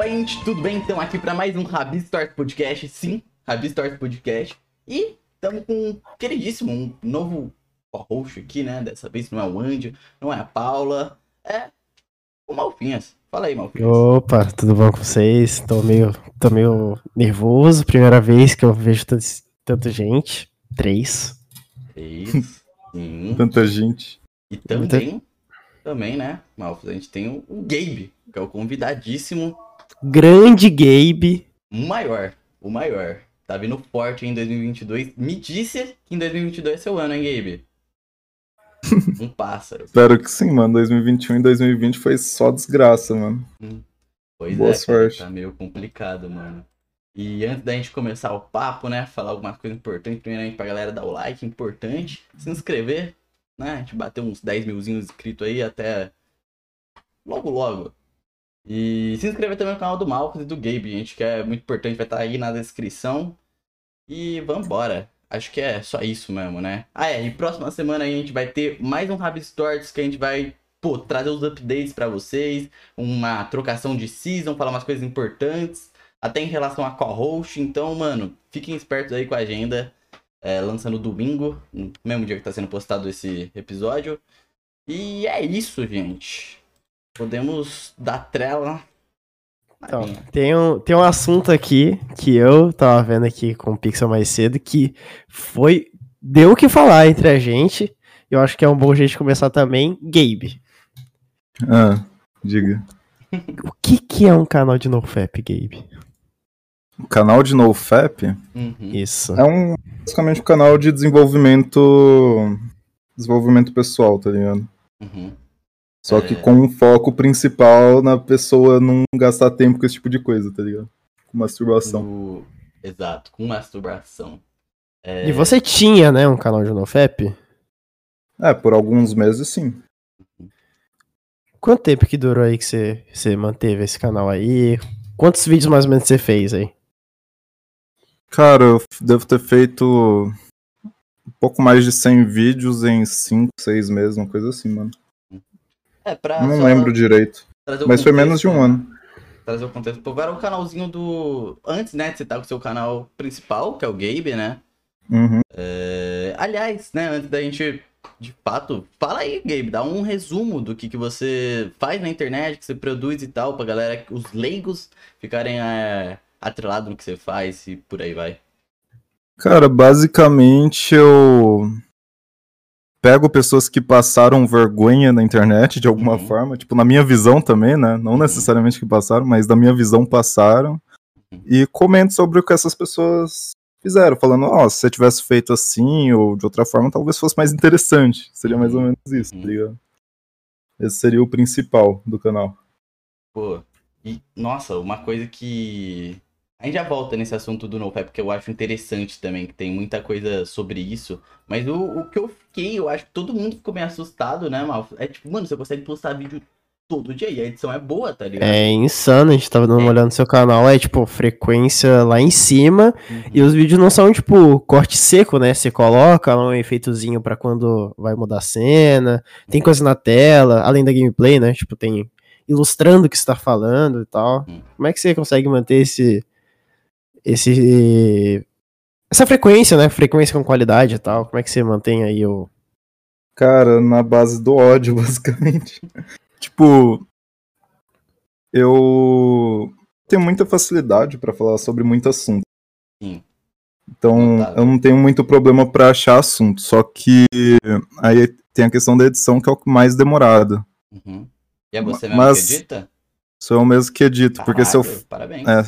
Opa, gente, tudo bem? Então, aqui para mais um Rabi Stories Podcast. Sim, Rabi Stories Podcast. E estamos com um queridíssimo, um novo host aqui, né? Dessa vez não é o Andy, não é a Paula, é o Malfinhas. Fala aí, Malfinhas. Opa, tudo bom com vocês? Tô meio, tô meio nervoso, primeira vez que eu vejo tanta gente. Três. Três. Sim. Tanta gente. E também, também, né, Malfos, a gente tem o Gabe, que é o convidadíssimo. Grande Gabe. O maior, o maior. Tá vindo forte em 2022. Me disse que em 2022 é seu ano, hein, Gabe? Um pássaro. Espero que sim, mano. 2021 e 2020 foi só desgraça, mano. Hum. Pois Boa é, sorte. Cara, tá meio complicado, mano. E antes da gente começar o papo, né, falar alguma coisa importante, primeiramente pra galera dar o like, importante, se inscrever, né, a gente bateu uns 10 milzinhos inscritos aí até logo logo. E se inscrever também no canal do Malcos e do Gabe, gente, que é muito importante, vai estar aí na descrição. E vambora. Acho que é só isso mesmo, né? Ah, é, e próxima semana a gente vai ter mais um Rabbit Stories que a gente vai, pô, trazer os updates pra vocês, uma trocação de season, falar umas coisas importantes, até em relação a co-host. Então, mano, fiquem espertos aí com a agenda, é, lançando domingo, no mesmo dia que tá sendo postado esse episódio. E é isso, gente. Podemos dar trela. Então, tem um, tem um assunto aqui que eu tava vendo aqui com o Pixel mais cedo que foi. Deu o que falar entre a gente. Eu acho que é um bom jeito de começar também. Gabe. Ah, diga. O que, que é um canal de NoFap, Gabe? O canal de NoFap Uhum. Isso. é um basicamente um canal de desenvolvimento desenvolvimento pessoal, tá ligado? Uhum. Só É. que com um foco principal na pessoa não gastar tempo com esse tipo de coisa, tá ligado? Com masturbação. O- Exato, com masturbação. É, E você tinha, né, um canal de NoFap? É, por alguns meses sim. Quanto tempo que durou aí que você, você manteve esse canal aí? Quantos vídeos mais ou menos você fez aí? Cara, eu devo ter feito um pouco mais de 100 vídeos em 5, 6 meses, uma coisa assim, mano. É, pra Não lembro direito. Mas foi contexto, menos de um né? ano. Trazer o contexto. Pô, agora o canalzinho do. Antes, né, de você estar com o seu canal principal, que é o Gabe, né? Uhum. É, Aliás, né, antes da gente. De fato, fala aí, Gabe, dá um resumo do que, que você faz na internet, que você produz e tal, pra galera, os leigos ficarem é, atrelados no que você faz e por aí vai. Cara, basicamente eu pego pessoas que passaram vergonha na internet de alguma Uhum. forma, tipo, na minha visão também, né? Não necessariamente que passaram, mas da minha visão passaram. Uhum. E comento sobre o que essas pessoas fizeram, falando, ó, se você tivesse feito assim ou de outra forma, talvez fosse mais interessante. Seria mais ou menos isso, Uhum. tá ligado? Esse seria o principal do canal. Pô, e nossa, uma coisa que. A gente já volta nesse assunto do NoFap, porque eu acho interessante também, que tem muita coisa sobre isso. Mas o, o que eu fiquei, eu acho que todo mundo ficou meio assustado, né, Mal? É tipo, mano, você consegue postar vídeo todo dia e a edição é boa, tá ligado? É insano, a gente tava dando uma É. olhada no seu canal, é tipo, frequência lá em cima, Uhum. e os vídeos não são tipo corte seco, né? Você coloca um efeitozinho pra quando vai mudar a cena, tem coisa na tela, além da gameplay, né? Tipo, tem ilustrando o que você tá falando e tal. Hum. Como é que você consegue manter esse. Esse. essa frequência, né? Frequência com qualidade e tal. Como é que você mantém aí o. Cara, na base do ódio, basicamente. tipo, eu tenho muita facilidade pra falar sobre muito assunto. Sim. Então, Notável. eu não tenho muito problema pra achar assunto, só que aí tem a questão da edição que é o mais demorado. Uhum. E é você mesmo Mas- que edita? Sou eu mesmo que edito, porque se eu, Caralho, Parabéns. é,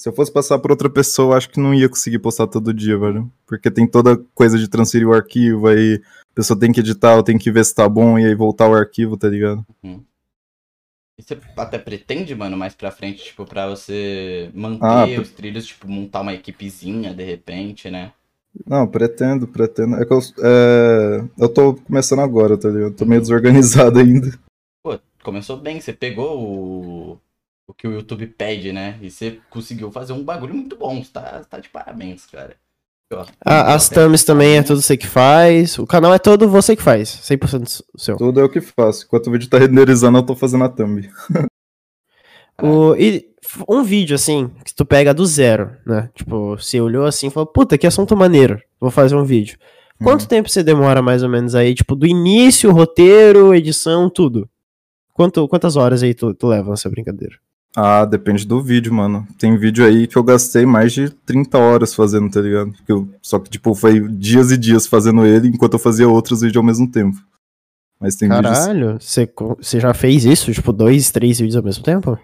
se eu fosse passar por outra pessoa, eu acho que não ia conseguir postar todo dia, velho. Porque tem toda coisa de transferir o arquivo, aí a pessoa tem que editar, eu tenho que ver se tá bom, e aí voltar o arquivo, tá ligado? E você até pretende, mano, mais pra frente, tipo, pra você manter Ah, os trilhos, tipo, montar uma equipezinha de repente, né? Não, pretendo, pretendo. É que eu, é, eu tô começando agora, tá ligado? Tô meio desorganizado ainda. Pô, começou bem, você pegou o, o que o YouTube pede, né? E você conseguiu fazer um bagulho muito bom. Você tá, tá de parabéns, cara. Ó, Ah, as thumbs também é tudo você que faz. O canal é todo você que faz. 100% seu. Tudo é o que faço. Enquanto o vídeo tá renderizando, eu tô fazendo a thumb. O, e um vídeo, assim, que tu pega do zero, né? Tipo, você olhou assim e falou, puta, que assunto maneiro, vou fazer um vídeo. Quanto tempo você demora mais ou menos aí, tipo, do início, roteiro, edição, tudo? Quanto, quantas horas aí tu, tu leva nessa brincadeira? Ah, depende do vídeo, mano. Tem vídeo aí que eu gastei mais de 30 horas fazendo, tá ligado? Que eu- só que, tipo, foi dias e dias fazendo ele enquanto eu fazia outros vídeos ao mesmo tempo. Mas tem vídeos. Caralho, você, você já fez isso? Tipo, dois, três vídeos ao mesmo tempo?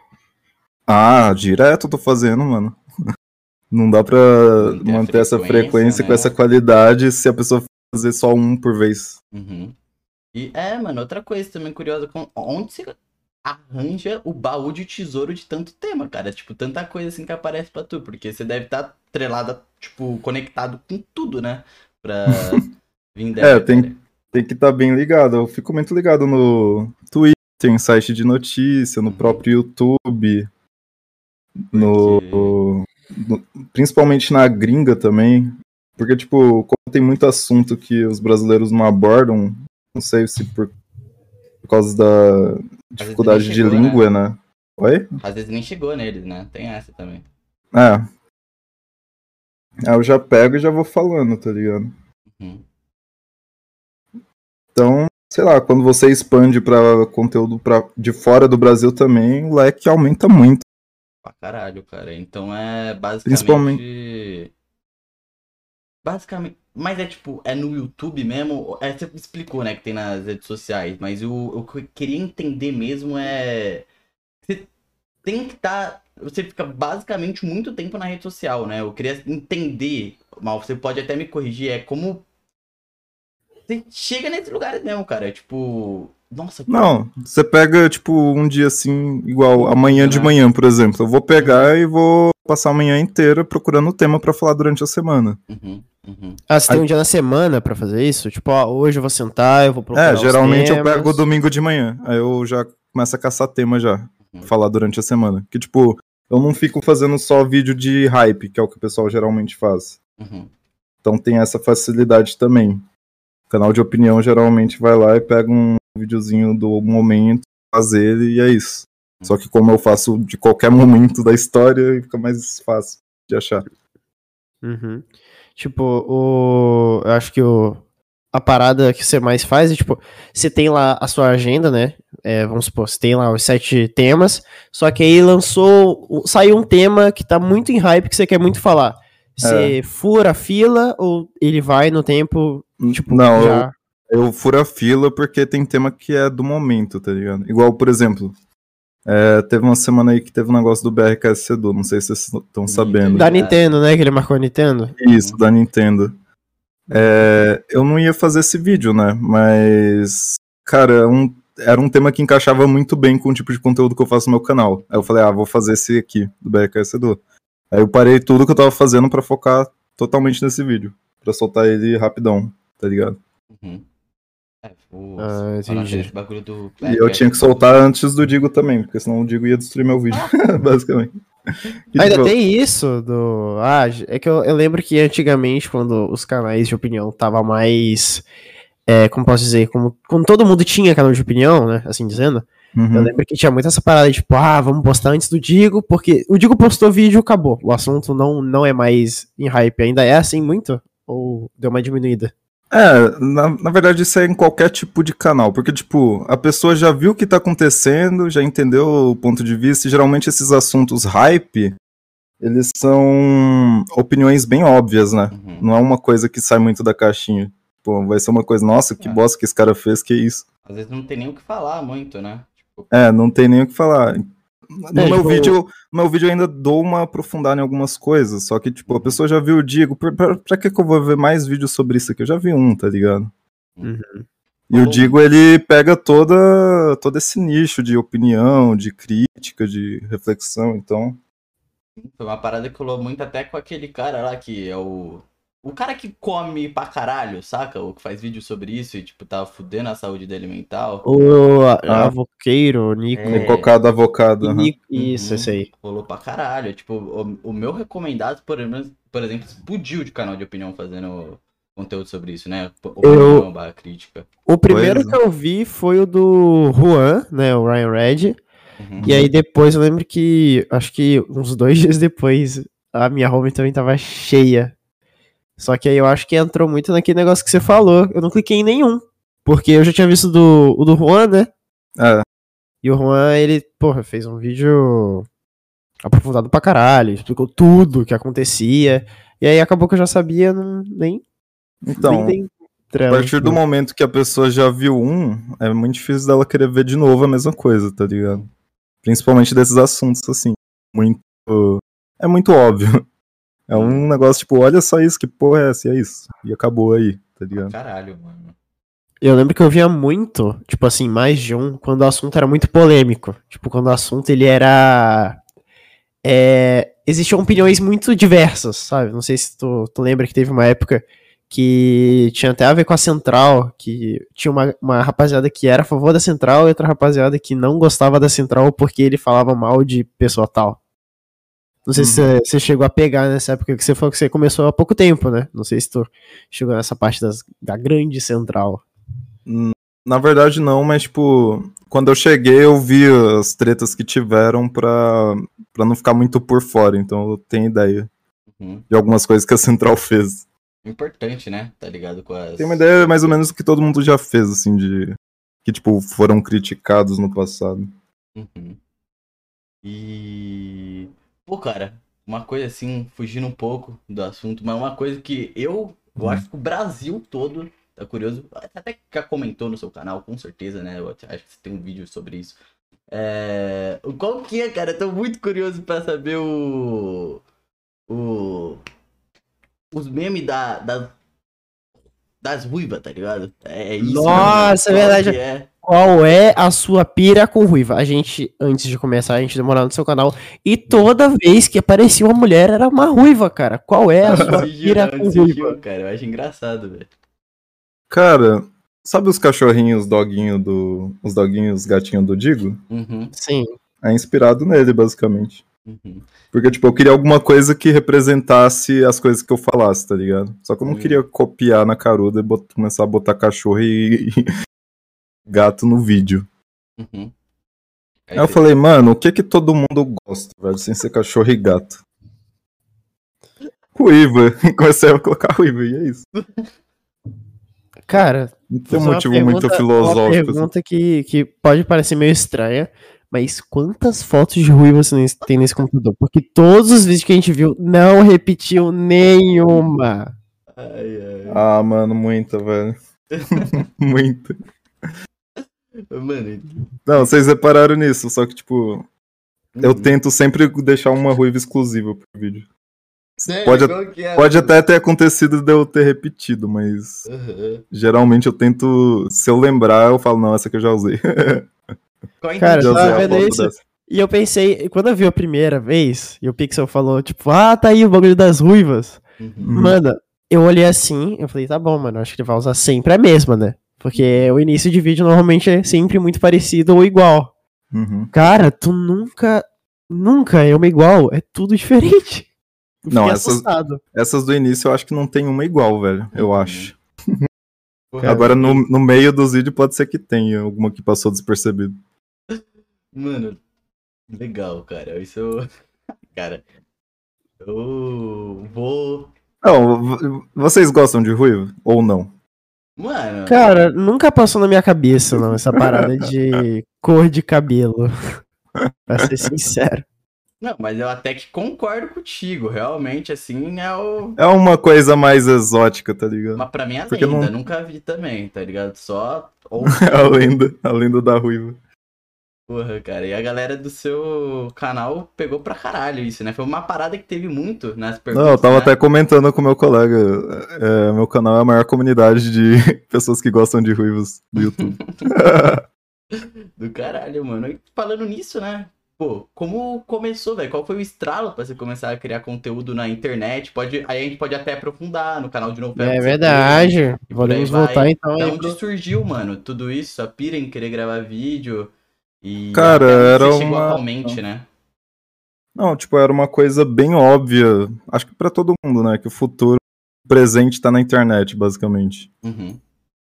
Ah, direto eu tô fazendo, mano. Não dá pra Manter manter essa frequência, frequência com né? essa qualidade se a pessoa fazer só um por vez. Uhum. E é, mano, outra coisa também curiosa, com- onde você arranja o baú de tesouro de tanto tema, cara? Tipo, tanta coisa assim que aparece pra tu, porque você deve estar trelada, tipo, conectado com tudo, né? Pra vir dessa, É, tem-. Tem que estar bem ligado. Eu fico muito ligado no Twitter, em site de notícia, no Uhum. próprio YouTube, no, no- principalmente na gringa também. Porque, tipo, como tem muito assunto que os brasileiros não abordam, não sei se por, por causa da dificuldade de chegou, língua, né? Oi? Às vezes nem chegou neles, né? Tem essa também. É. Aí eu já pego e já vou falando, tá ligado? Uhum. Então, sei lá, quando você expande pra conteúdo pra, de fora do Brasil também, o leque aumenta muito. Pra caralho, cara. Então é basicamente. Principalmente- Basicamente. Mas é tipo, é no YouTube mesmo? É, você explicou, né, que tem nas redes sociais, mas o, o que eu queria entender mesmo é. Você tem que estar. você fica basicamente muito tempo na rede social, né? Eu queria entender, mal, você pode até me corrigir, é como. Você chega nesses lugares mesmo, cara. É tipo. Nossa, Não, você pega, tipo, um dia assim, igual amanhã de manhã, por exemplo. Eu vou pegar e vou passar a manhã inteira procurando tema pra falar durante a semana. Uhum, uhum. Ah, você tem um dia na semana pra fazer isso? Tipo, ó, hoje eu vou sentar, eu vou procurar É, os geralmente eu pego domingo de manhã. Aí eu já começo a caçar tema já. Uhum. Falar durante a semana. Que, tipo, eu não fico fazendo só vídeo de hype, que é o que o pessoal geralmente faz. Uhum. Então tem essa facilidade também. O canal de opinião geralmente vai lá e pega um videozinho do momento, faz ele e é isso. Só que como eu faço de qualquer momento da história, fica mais fácil de achar. Uhum. Tipo, o... eu acho que o... a parada que você mais faz é, tipo, você tem lá a sua agenda, né? É, vamos supor, você tem lá os sete temas, só que aí lançou, saiu um tema que tá muito em hype, que você quer muito falar. Você fura a fila ou ele vai no tempo, tipo, não, já... eu, eu furo a fila porque tem tema que é do momento, tá ligado? Igual, por exemplo, é, teve uma semana aí que teve um negócio do BRKS Sedu, não sei se vocês estão sabendo. Da. Nintendo, né? Que ele marcou a Nintendo. Isso, da Nintendo. É, eu não ia fazer esse vídeo, né? Mas, cara, é um- era um tema que encaixava muito bem com o tipo de conteúdo que eu faço no meu canal. Aí eu falei, ah, vou fazer esse aqui, do BRKS Edu. Aí eu parei tudo que eu tava fazendo pra focar totalmente nesse vídeo. Pra soltar ele rapidão, tá ligado? Uhum. É, o, Ah, entendi. bagulho do. E eu tinha que soltar antes do Digo também, porque senão o Digo ia destruir meu vídeo, basicamente. E, Ainda tipo, tem isso do. Ah, é que eu, eu lembro que antigamente, quando os canais de opinião tava mais. É, como posso dizer? Como, quando todo mundo tinha canal de opinião, né? Assim dizendo. uhum. Eu lembro que tinha muito essa parada, tipo, ah, vamos postar antes do Digo, porque o Digo postou vídeo acabou. O assunto não, não é mais em hype. Ainda é assim muito? Ou deu uma diminuída? É, na, na verdade isso é em qualquer tipo de canal, porque, tipo, a pessoa já viu o que tá acontecendo, já entendeu o ponto de vista, e geralmente esses assuntos hype, eles são opiniões bem óbvias, né? Uhum. Não é uma coisa que sai muito da caixinha. Pô, vai ser uma coisa, nossa, que É. bosta que esse cara fez, que isso. Às vezes não tem nem o que falar muito, né? Tipo, É, não tem nem o que falar. No, É, meu, tipo- vídeo, meu vídeo eu ainda dou uma aprofundada em algumas coisas, só que, tipo, a pessoa já viu o Digo, pra, pra, pra que que eu vou ver mais vídeos sobre isso aqui? Eu já vi um, tá ligado? Uhum. E o. Digo, ele pega toda, todo esse nicho de opinião, de crítica, de reflexão, então... foi uma parada que rolou muito até com aquele cara lá que é o. O cara que come pra caralho, saca? O que faz vídeo sobre isso e, tipo, tava fudendo a saúde dele mental. O Ah. Avoqueiro, Nico. É. Cocado avocado. Nico isso, Uhum. esse aí. Rolou pra caralho. Tipo, o, o meu recomendado, por, exemplo- por exemplo, explodiu de canal de opinião fazendo conteúdo sobre isso, né? Opinião barra crítica. O primeiro Pois que eu vi foi o do Juan, né? O Ryan Red. Uhum. E aí depois eu lembro que, acho que uns dois dias depois, a minha home também tava cheia. Só que aí eu acho que entrou muito naquele negócio que você falou. Eu não cliquei em nenhum. Porque eu já tinha visto do, o do Juan, né? É, E o Juan, ele, porra, fez um vídeo aprofundado pra caralho, explicou tudo o que acontecia. E aí acabou que eu já sabia, não, nem, então, nem dei a partir do momento que a pessoa já viu um, é muito difícil dela querer ver de novo a mesma coisa, tá ligado? Principalmente desses assuntos, assim, muito... É muito óbvio. É um negócio tipo, olha só isso, que porra é essa? E é isso. E acabou aí, tá ligado? Caralho, mano. Eu lembro que eu via muito, tipo assim, mais de um, quando o assunto era muito polêmico. Tipo, quando o assunto ele era. É, existiam opiniões muito diversas, sabe? Não sei se tu, tu lembra que teve uma época que tinha até a ver com a Central, que tinha uma, uma rapaziada que era a favor da Central e outra rapaziada que não gostava da Central porque ele falava mal de pessoa tal. Não sei se você- você chegou a pegar nessa época que você falou que você começou há pouco tempo, né? Não sei se tu chegou nessa parte das, da grande Central. Na verdade, não, mas, tipo, quando eu cheguei, eu vi as tretas que tiveram pra, pra não ficar muito por fora. Então eu tenho ideia Uhum. de algumas coisas que a Central fez. Importante, né? Tá ligado com as. Tem uma ideia mais ou menos do que todo mundo já fez, assim, de. Que, tipo, foram criticados no passado. Uhum. E. Pô, cara, uma coisa assim, fugindo um pouco do assunto, mas uma coisa que eu, eu Hum. acho que o Brasil todo tá curioso, até já comentou no seu canal, com certeza, né? Eu acho que você tem um vídeo sobre isso. É... Qual que é, cara? Eu tô muito curioso pra saber o. O. Os memes da, da- das ruivas, tá ligado? É isso. Nossa, é verdade. é? Qual é a sua pira com ruiva? A gente, antes de começar, a gente demorou no seu canal. E toda vez que aparecia uma mulher, era uma ruiva, cara. Qual é a sua pira com ruiva? cara, eu acho engraçado, velho. Cara, sabe os cachorrinhos, doguinho do. Os doguinhos, gatinho do Digo? Uhum, Sim. É inspirado nele, basicamente. uhum. Porque, tipo, eu queria alguma coisa que representasse as coisas que eu falasse, tá ligado? Só que eu não Hum. queria copiar na caruda e bot- começar a botar cachorro e gato no vídeo. Uhum. Aí eu falei, mano, o que que todo mundo gosta, velho, sem ser cachorro e gato? Ruiva. Comecei a colocar ruiva, e é isso. Cara, Não tem um uma motivo muito pergunta- Uma filosófico. assim. pergunta que, que pode parecer meio estranha, mas quantas fotos de ruiva você tem nesse computador? Porque todos os vídeos que a gente viu não repetiu nenhuma. Ai, ai. Ah, mano, muita, velho. muita. Mano, Não, vocês repararam nisso, só que, tipo, eu uhum. tento sempre deixar uma ruiva exclusiva pro vídeo. Sério, pode- qual que é, Pode até ter acontecido de eu ter repetido, mas Uhum. geralmente eu tento, se eu lembrar, eu falo, não, essa aqui eu já usei. Cara, já tá usei a vendo isso? dessa. E eu pensei, quando eu vi a primeira vez, e o Pixel falou, tipo, ah, tá aí o bagulho das ruivas. Uhum. Hum. Mano, eu olhei assim, eu falei, tá bom, mano, acho que ele vai usar sempre a mesma, né? Porque o início de vídeo normalmente é sempre muito parecido ou igual. Uhum. Cara, tu nunca, nunca é uma igual, é tudo diferente. Eu Não, essas- assustado. Essas do início eu acho que não tem uma igual, velho, eu Uhum. acho. Porra, Agora no, no meio dos vídeos pode ser que tenha alguma que passou despercebido. Mano, legal, cara. Isso eu. Cara, eu vou. Não, vocês gostam de ruivo ou não? Mano, Cara, nunca passou na minha cabeça, não, essa parada de cor de cabelo. pra ser sincero. não, mas eu até que concordo contigo. Realmente, assim, é o. É uma coisa mais exótica, tá ligado? Mas pra mim é Porque lenda, não- nunca vi também, tá ligado? Só. Ou... a lenda, a lenda da ruiva. Porra, cara. E a galera do seu canal pegou pra caralho isso, né? Foi uma parada que teve muito nas perguntas. Não, eu tava né? até comentando com meu colega. é, meu canal é a maior comunidade de pessoas que gostam de ruivos do YouTube. Do caralho, mano. E falando nisso, né? Pô, como começou, velho? Qual foi o estralo pra você começar a criar conteúdo na internet? Pode, aí a gente pode até aprofundar no canal de novela. É verdade. Podemos voltar então Da aí. onde surgiu, mano, tudo isso? A pira em querer gravar vídeo e Cara, era chegou uma- atualmente, né? Não, tipo, era uma coisa bem óbvia. Acho que pra todo mundo, né? Que o futuro o presente tá na internet, basicamente. Uhum.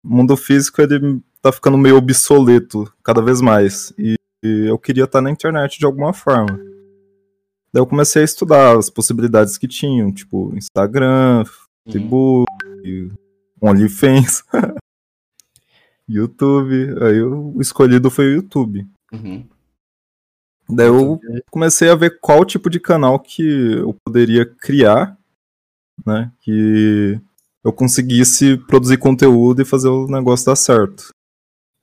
O mundo físico, ele tá ficando meio obsoleto cada vez mais. E eu queria estar na internet de alguma forma. Daí eu comecei a estudar as possibilidades que tinham, tipo Instagram, Uhum. Facebook, OnlyFans, YouTube. Aí o escolhido foi o YouTube. Uhum. Daí eu comecei a ver qual tipo de canal que eu poderia criar, né? Que eu conseguisse produzir conteúdo e fazer o negócio dar certo.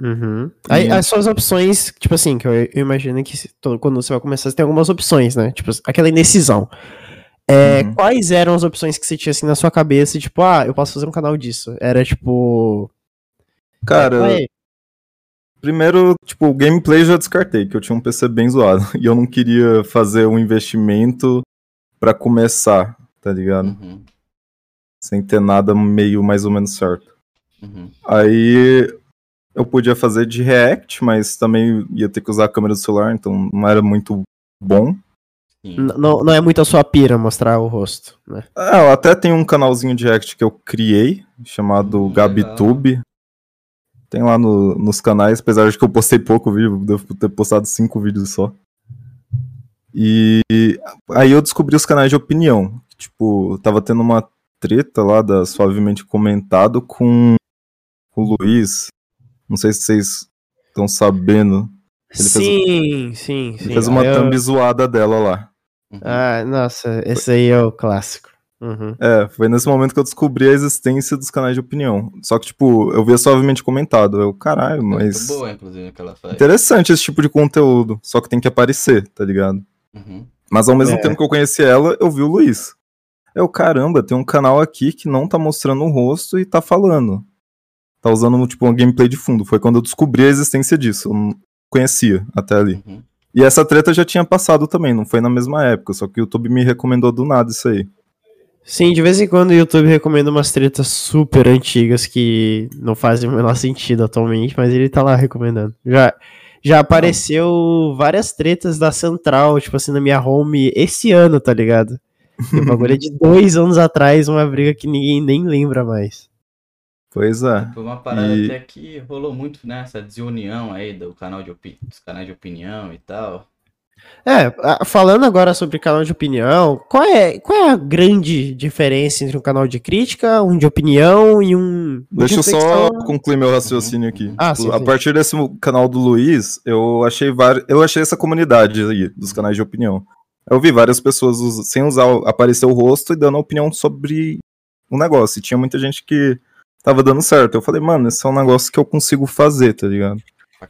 Uhum. Aí, E- as suas opções, tipo assim, que eu, eu imagino que se- to- quando você vai começar, você tem algumas opções, né? Tipo, aquela indecisão. É, Uhum. Quais eram as opções que você tinha assim na sua cabeça? Tipo, ah, eu posso fazer um canal disso. Era tipo. Cara, Ué, primeiro, tipo, o gameplay eu já descartei, que eu tinha um PC bem zoado. E eu não queria fazer um investimento pra começar, tá ligado? Uhum. Sem ter nada meio mais ou menos certo. Uhum. Aí eu podia fazer de React, mas também ia ter que usar a câmera do celular, então não era muito bom. Não, não é muito a sua pira mostrar o rosto, né? Ah, eu até tenho um canalzinho de React que eu criei, chamado Hum, GabiTube. Tem lá no- nos canais, apesar de que eu postei pouco vídeo, devo ter postado cinco vídeos só. E aí eu descobri os canais de opinião. Tipo, tava tendo uma treta lá da Suavemente Comentado com o Luiz. Não sei se vocês estão sabendo. Ele fez- sim, sim, Ele sim. fez uma Eu- thumb zoada dela lá. Ah, nossa, esse aí é o clássico. Uhum. É, foi nesse momento que eu descobri a existência dos canais de opinião. Só que, tipo, eu via suavemente comentado. Eu, caralho, mas. Muito boa, inclusive, o que ela faz. Interessante esse tipo de conteúdo. Só que tem que aparecer, tá ligado? Uhum. Mas ao mesmo É. tempo que eu conheci ela, eu vi o Luiz. Eu, caramba, tem um canal aqui que não tá mostrando o rosto e tá falando. Tá usando, tipo, uma gameplay de fundo. Foi quando eu descobri a existência disso. Eu não conhecia até ali. Uhum. E essa treta já tinha passado também, não foi na mesma época. Só que o YouTube me recomendou do nada isso aí. Sim, de vez em quando o YouTube recomenda umas tretas super antigas que não fazem o menor sentido atualmente, mas ele tá lá recomendando. Já, já apareceu várias tretas da Central, tipo assim, na minha home esse ano, tá ligado? E o bagulho é de dois anos atrás, uma briga que ninguém nem lembra mais. Pois é. Foi uma parada E- até que rolou muito, né? Essa desunião aí do canal de opi... dos canais de opinião e tal. É, falando agora sobre canal de opinião, qual é, qual é a grande diferença entre um canal de crítica, um de opinião e um. de Deixa eu só concluir meu raciocínio aqui. Ah, Tipo, sim, a sim. partir desse canal do Luiz, eu achei vários, eu achei essa comunidade aí dos canais de opinião. Eu vi várias pessoas us- sem usar o- aparecer o rosto e dando opinião sobre o negócio. E tinha muita gente que tava dando certo. Eu falei, mano, esse é um negócio que eu consigo fazer, tá ligado?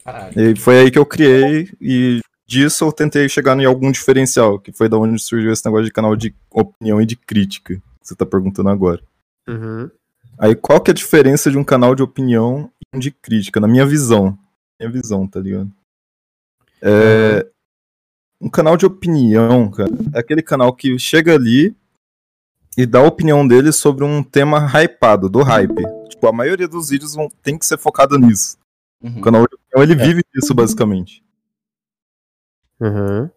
Caralho. E foi aí que eu criei e disso eu tentei chegar em algum diferencial, que foi da onde surgiu esse negócio de canal de opinião e de crítica, que você tá perguntando agora. Uhum. Aí qual que é a diferença de um canal de opinião e um de crítica, na minha visão? Minha visão, tá ligado? É, Um canal de opinião, cara, é aquele canal que chega ali e dá a opinião dele sobre um tema hypado, do hype. Tipo, a maioria dos vídeos vão, tem que ser focado nisso. Uhum. O canal de opinião, ele É. vive disso, basicamente. Uhum.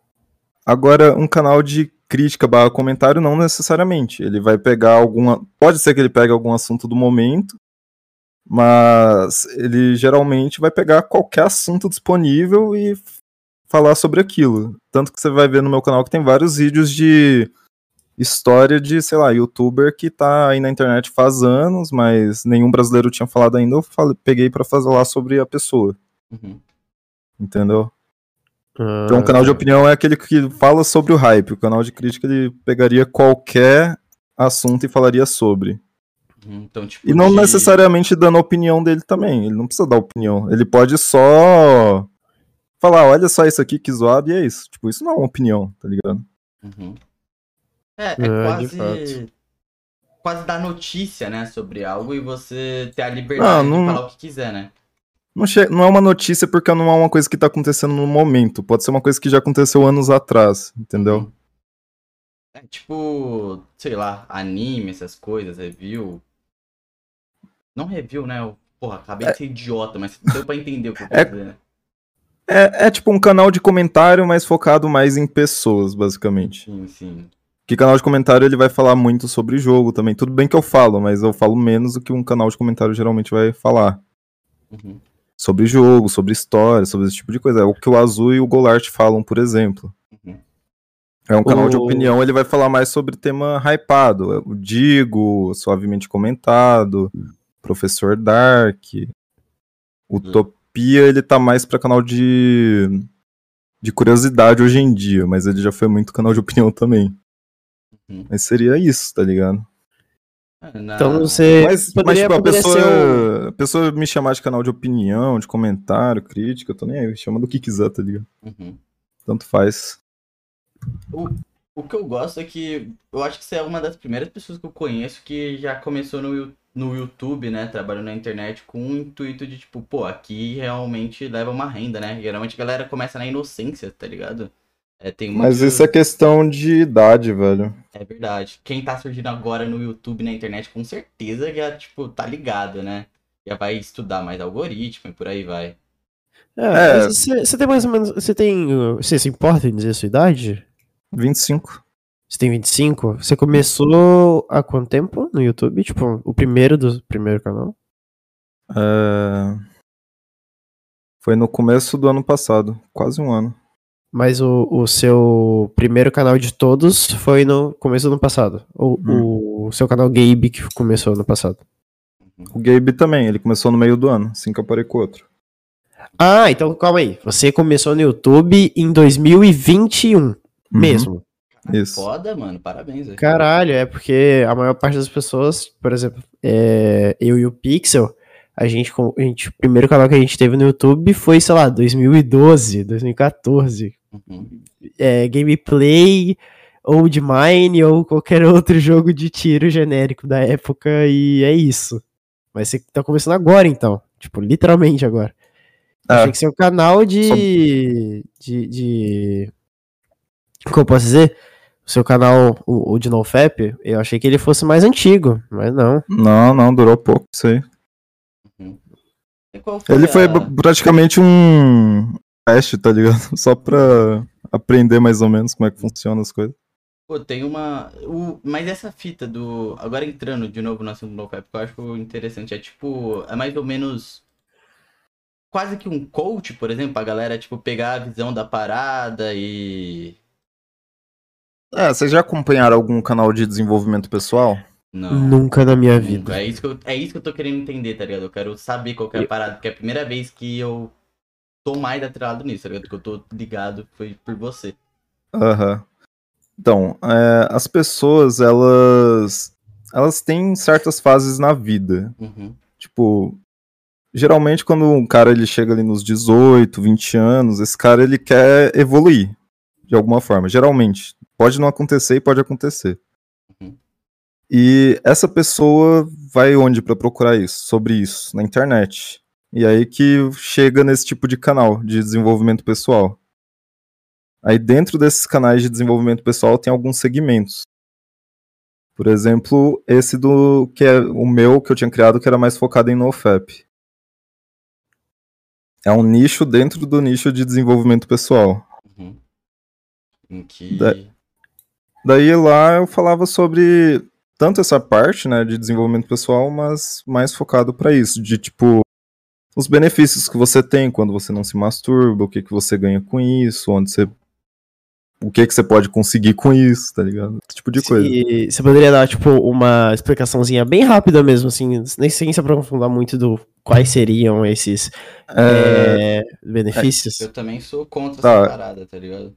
Agora, um canal de crítica barra comentário, não necessariamente. Ele vai pegar alguma. Pode ser que ele pegue algum assunto do momento, mas ele geralmente vai pegar qualquer assunto disponível e falar sobre aquilo. Tanto que você vai ver no meu canal que tem vários vídeos de história de, sei lá, youtuber que tá aí na internet faz anos, mas nenhum brasileiro tinha falado ainda. Eu falei, peguei pra falar sobre a pessoa, Uhum. entendeu? Ah, Então, o canal de opinião é aquele que fala sobre o hype. O canal de crítica ele pegaria qualquer assunto e falaria sobre. Então, tipo. E não de- necessariamente dando a opinião dele também. Ele não precisa dar opinião. Ele pode só falar, olha só isso aqui que zoado, e é isso. Tipo, isso não é uma opinião, tá ligado? Uhum. É, é É, quase. Quase dar notícia, né, sobre algo e você ter a liberdade Ah, não- de falar o que quiser, né? Não, não é uma notícia porque não é uma coisa que tá acontecendo no momento. Pode ser uma coisa que já aconteceu anos atrás, entendeu? É tipo, sei lá, anime, essas coisas, review. Não review, né? Eu, porra, acabei de ser idiota, mas deu pra entender o que eu quero É- dizer, né? É, é tipo um canal de comentário, mas focado mais em pessoas, basicamente. Sim, sim. Que canal de comentário ele vai falar muito sobre jogo também. Tudo bem que eu falo, mas eu falo menos do que um canal de comentário geralmente vai falar. Uhum. Sobre jogo, sobre história, sobre esse tipo de coisa. É o que o Azul e o Golart falam, por exemplo. Uhum. É um canal de O- opinião, ele vai falar mais sobre tema hypado. O Digo, Suavemente Comentado, Professor Dark. Utopia, ele tá mais pra canal de, de curiosidade hoje em dia, mas ele já foi muito canal de opinião também. Uhum. Mas seria isso, tá ligado? Então você Mas, mas, tipo, a pessoa, um- a pessoa me chamar de canal de opinião, de comentário, crítica, eu tô nem aí, chama do que quiser, tá ligado? Uhum. Tanto faz. O que eu gosto é que eu acho que você é uma das primeiras pessoas que eu conheço que já começou no, no YouTube, né? Trabalhando na internet com o intuito de, tipo, pô, aqui realmente leva uma renda, né? Geralmente a galera começa na inocência, tá ligado? É, tem Mas isso é questão de idade, velho. É verdade. Quem tá surgindo agora no YouTube, na internet, com certeza já, tipo, tá ligado, né? Já vai estudar mais algoritmo e por aí vai. É, É. Você você tem mais ou menos. Você tem. Você se importa em dizer a sua idade? 25. Você tem 25? Você começou há quanto tempo no YouTube? Tipo, o primeiro do primeiro canal? É, Foi no começo do ano passado, quase um ano. Mas o, o seu primeiro canal de todos foi no começo do ano passado. Ou Hum. o seu canal Gabe que começou no passado. O Gabe também, ele começou no meio do ano, assim que eu parei com o outro. Ah, então calma aí. Você começou no YouTube em 2021 Uhum, mesmo. Isso. Foda, mano. Parabéns, velho. Caralho, é porque a maior parte das pessoas, por exemplo, é, eu e o Pixel, a gente, a gente, o primeiro canal que a gente teve no YouTube foi, sei lá, 2012, 2014. Uhum. É, gameplay, ou de Mine, ou qualquer outro jogo de tiro genérico da época, e é isso. Mas você tá começando agora, então. Tipo, literalmente agora. É. Achei que seu canal de. de. de. Como eu posso dizer? O seu canal, o, o de NoFap, eu achei que ele fosse mais antigo, mas não. Não, não, durou pouco isso aí. Foi Ele foi a- b- praticamente um teste, tá ligado? Só pra aprender mais ou menos como é que funcionam as coisas. Pô, tem uma. O... Mas essa fita do. Agora entrando de novo no assunto do NoFap, que eu acho interessante. É tipo. É mais ou menos. Quase que um coach, por exemplo, a galera, tipo, pegar a visão da parada e. É, vocês já acompanharam algum canal de desenvolvimento pessoal? Não. Nunca na minha vida. É isso, que eu, é isso que eu tô querendo entender, tá ligado? Eu quero saber qual que é a parada, porque é a primeira vez que eu tô mais atrelado nisso, tá ligado? Que eu tô ligado foi por você. Aham. Então, é, as pessoas, elas. Elas têm certas fases na vida. Uhum. Tipo, geralmente quando um cara ele chega ali nos 18, 20 anos, esse cara ele quer evoluir de alguma forma. Geralmente. Pode não acontecer e pode acontecer. Uhum. E essa pessoa vai onde pra procurar isso? Sobre isso, na internet. E aí que chega nesse tipo de canal de desenvolvimento pessoal. Aí dentro desses canais de desenvolvimento pessoal tem alguns segmentos. Por exemplo, esse do que é o meu que eu tinha criado que era mais focado em NoFap. É um nicho dentro do nicho de desenvolvimento pessoal. Uhum. Em que. Da- Daí lá eu falava sobre tanto essa parte, né, de desenvolvimento pessoal, mas mais focado pra isso, de tipo os benefícios que você tem quando você não se masturba, o que que você ganha com isso, onde você o que que você pode conseguir com isso, tá ligado? Esse tipo de coisa. E você poderia dar, tipo, uma explicaçãozinha bem rápida mesmo, assim, nem sem se aprofundar muito do quais seriam esses É, é, benefícios. Eu também sou contra Tá. essa parada, tá ligado?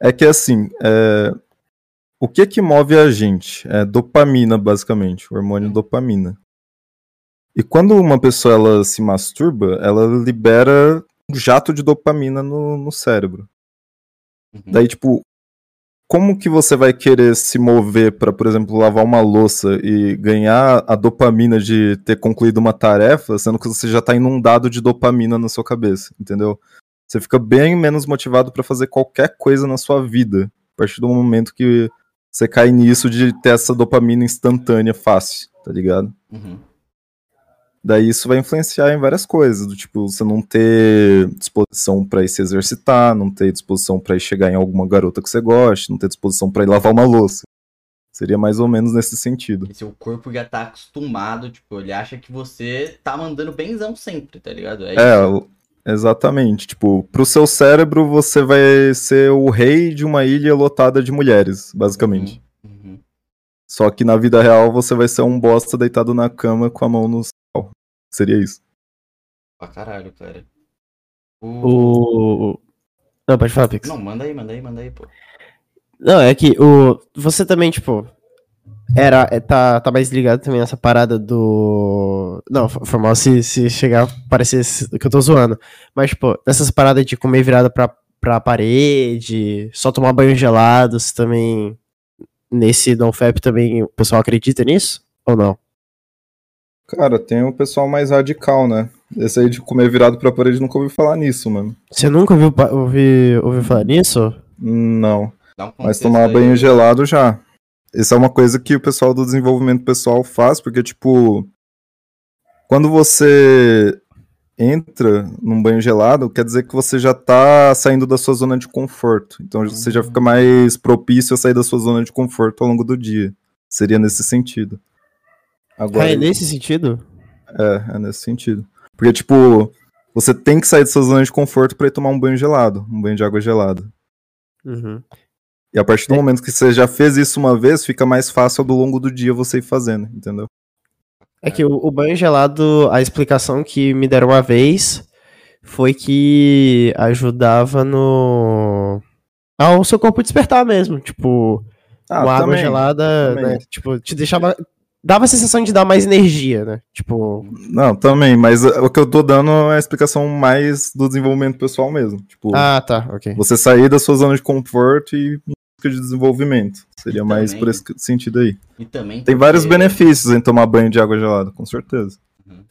É que assim, é, o que que move a gente? É dopamina, basicamente, o hormônio dopamina. E quando uma pessoa ela se masturba, ela libera um jato de dopamina no, no cérebro. Uhum. Daí, tipo, como que você vai querer se mover para, por exemplo, lavar uma louça e ganhar a dopamina de ter concluído uma tarefa, sendo que você já tá inundado de dopamina na sua cabeça, entendeu? Você fica bem menos motivado para fazer qualquer coisa na sua vida, a partir do momento que você cai nisso de ter essa dopamina instantânea fácil, tá ligado? Uhum. Daí isso vai influenciar em várias coisas, do tipo, você não ter disposição pra ir se exercitar, não ter disposição pra ir chegar em alguma garota que você goste, não ter disposição pra ir lavar uma louça. Seria mais ou menos nesse sentido. E seu corpo já tá acostumado, tipo, ele acha que você tá mandando benzão sempre, tá ligado? É, o- exatamente. Tipo, pro seu cérebro, você vai ser o rei de uma ilha lotada de mulheres, basicamente. Uhum. Só que na vida real, você vai ser um bosta deitado na cama com a mão no céu. Seria isso. Pra caralho, cara. O... O. Não, pode falar, Pix. Não, manda aí, manda aí, manda aí, pô. Não, é que o. Você também, tipo. Era. é, Tá, tá mais ligado também nessa parada do. Não, foi mal se, se chegar a parecer que eu tô zoando. Mas, tipo, nessas paradas de comer virada pra, pra parede, só tomar banho gelado, você também. Nesse NoFap também o pessoal acredita nisso? Ou não? Cara, tem o pessoal mais radical, né? Esse aí de comer virado pra parede, nunca ouvi falar nisso, mano. Você nunca ouviu, pa- ouvi, ouviu falar nisso? Não. Um Mas tomar aí. banho gelado já. Isso é uma coisa que o pessoal do desenvolvimento pessoal faz, porque, tipo, quando você entra num banho gelado, quer dizer que você já tá saindo da sua zona de conforto. Então você já fica mais propício a sair da sua zona de conforto ao longo do dia. Seria nesse sentido. Agora, Ah, é nesse sentido? é, é nesse sentido. Porque, tipo, você tem que sair da sua zona de conforto pra ir tomar um banho gelado, um banho de água gelada. Uhum. E a partir do É. momento que você já fez isso uma vez, fica mais fácil ao longo do dia você ir fazendo, entendeu? É que o, o banho gelado, a explicação que me deram uma vez foi que ajudava no. ao seu corpo despertar mesmo. Tipo, Ah, uma água também, gelada, também. né? Tipo, te deixava. Dava a sensação de dar mais energia, né? Tipo. Não, também, mas o que eu tô dando é a explicação mais do desenvolvimento pessoal mesmo. Tipo, Ah, tá, ok. você sair da sua zona de conforto e de desenvolvimento. Seria E mais também- por esse sentido aí. E também Tem vários porque- benefícios em tomar banho de água gelada, com certeza.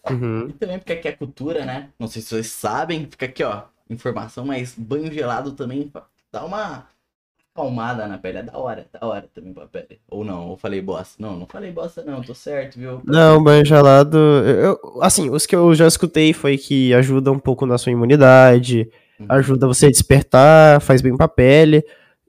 Uhum. E também porque aqui é cultura, né? Não sei se vocês sabem, fica aqui, ó, informação, mas banho gelado também dá uma acalmada na pele. É da hora, da hora também pra pele. Ou não, ou falei bosta. Não, não falei bosta não, tô certo, viu? Não, banho gelado. eu- eu- assim, os que eu já escutei foi que ajuda um pouco na sua imunidade, Uhum. ajuda você a despertar, faz bem pra pele.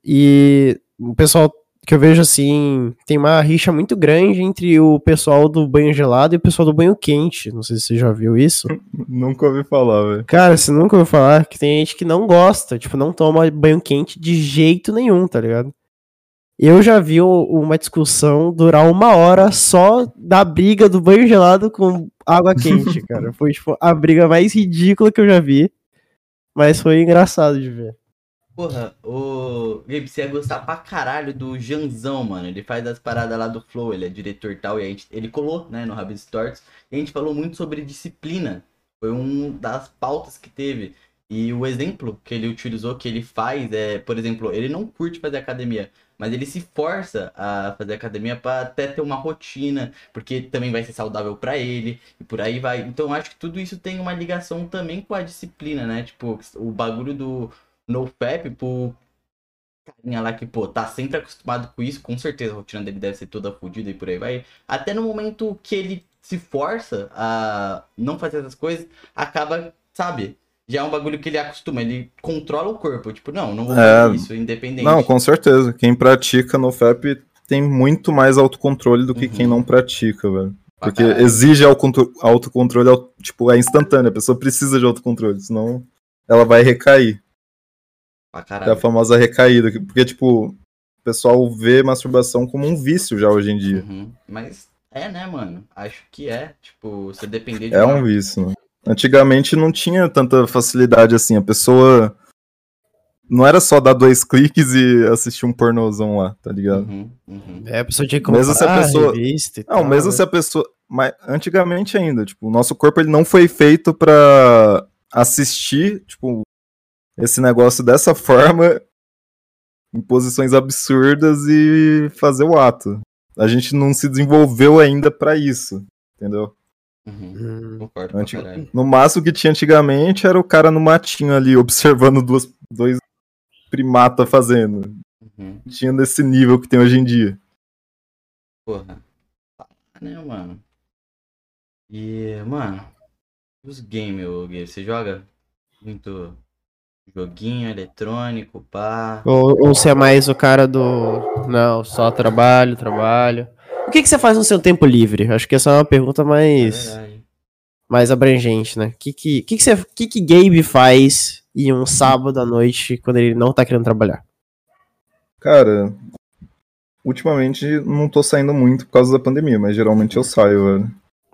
E o pessoal que eu vejo assim, tem uma rixa muito grande entre o pessoal do banho gelado e o pessoal do banho quente. Não sei se você já viu isso. Nunca ouvi falar, velho. Cara, você nunca ouviu falar que tem gente que não gosta, tipo, não toma banho quente de jeito nenhum, tá ligado? Eu já vi uma discussão durar uma hora só da briga do banho gelado com água quente, cara. Foi, tipo, a briga mais ridícula que eu já vi. Mas foi engraçado de ver. Porra, o Gabe, você ia gostar pra caralho do Janzão, mano. Ele faz as paradas lá do Flow, ele é diretor tal, e a gente, ele colou, né, no Rabbit Stories, e a gente falou muito sobre disciplina. Foi um das pautas que teve. E o exemplo que ele utilizou, que ele faz, é, por exemplo, ele não curte fazer academia, mas ele se força a fazer academia pra até ter uma rotina, porque também vai ser saudável pra ele, e por aí vai. Então acho que tudo isso tem uma ligação também com a disciplina, né? Tipo, o bagulho do NoFap pro carinha lá que, pô, tá sempre acostumado com isso, com certeza a rotina dele deve ser toda fodida e por aí vai. Até no momento que ele se força a não fazer essas coisas, acaba, sabe? Já é um bagulho que ele acostuma, ele controla o corpo. Tipo, não, não vou É, fazer isso, independente. Não, com certeza. Quem pratica no FAP tem muito mais autocontrole do que Uhum. quem não pratica, velho. Porque caralho. exige autocontro- autocontrole, au- tipo, é instantâneo. A pessoa precisa de autocontrole, senão ela vai recair. Pra É a caralho. famosa recaída. que- Porque, tipo, o pessoal vê masturbação como um vício já hoje em dia. Uhum. Mas é, né, mano? Acho que é. Tipo, você depender de É um vício, né? Antigamente não tinha tanta facilidade assim. A pessoa. Não era só dar dois cliques e assistir um pornozão lá, tá ligado? Uhum, uhum. É, a pessoa tinha que comprar Mesmo se a pessoa- revista e Não, tal, mesmo né? se a pessoa. Mas antigamente ainda, tipo, o nosso corpo ele não foi feito pra assistir, tipo, esse negócio dessa forma, em posições absurdas e fazer o ato. A gente não se desenvolveu ainda pra isso, entendeu? Uhum. Hum. Concordo Antigo-. No máximo que tinha antigamente era o cara no matinho ali, observando duas, dois primata fazendo. Uhum. Tinha nesse nível que tem hoje em dia. Porra. Tá, né, mano? E, mano, os games, Gui, você joga muito Joguinho eletrônico, pá. Ou, ou você é mais o cara do. Não, só trabalho, trabalho. O que, que você faz no seu tempo livre? Acho que essa é uma pergunta É mais, verdade. mais abrangente, né? O que, que, que, que, você, que, que Gabe faz em um sábado à noite quando ele não tá querendo trabalhar? Cara, ultimamente não tô saindo muito por causa da pandemia, mas geralmente eu saio, velho.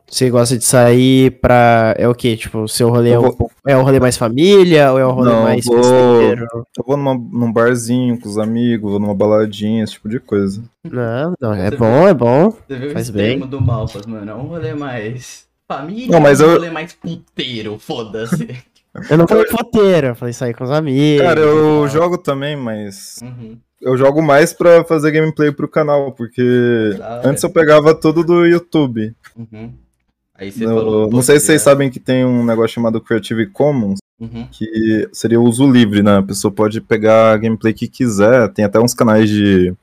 Você gosta de sair pra. É o quê? Tipo, o seu rolê é, um vou- é o rolê mais família ou é o rolê Não, mais vou-? Eu vou numa, num barzinho com os amigos, vou numa baladinha, esse tipo de coisa. Não, não, é bom, é bom. Você viu Faz o bem. do Malpas, mano. É um rolê mais família, Não, mas um eu- rolê mais puteiro, foda-se. Eu não falei foteiro, eu falei sair com os amigos. Cara, eu jogo também, mas Uhum. eu jogo mais pra fazer gameplay pro canal, porque antes eu pegava tudo do YouTube. Uhum. Aí você No- falou. não sei se vocês sabem que tem um negócio chamado Creative Commons, Uhum. que seria o uso livre, né? A pessoa pode pegar a gameplay que quiser, tem até uns canais de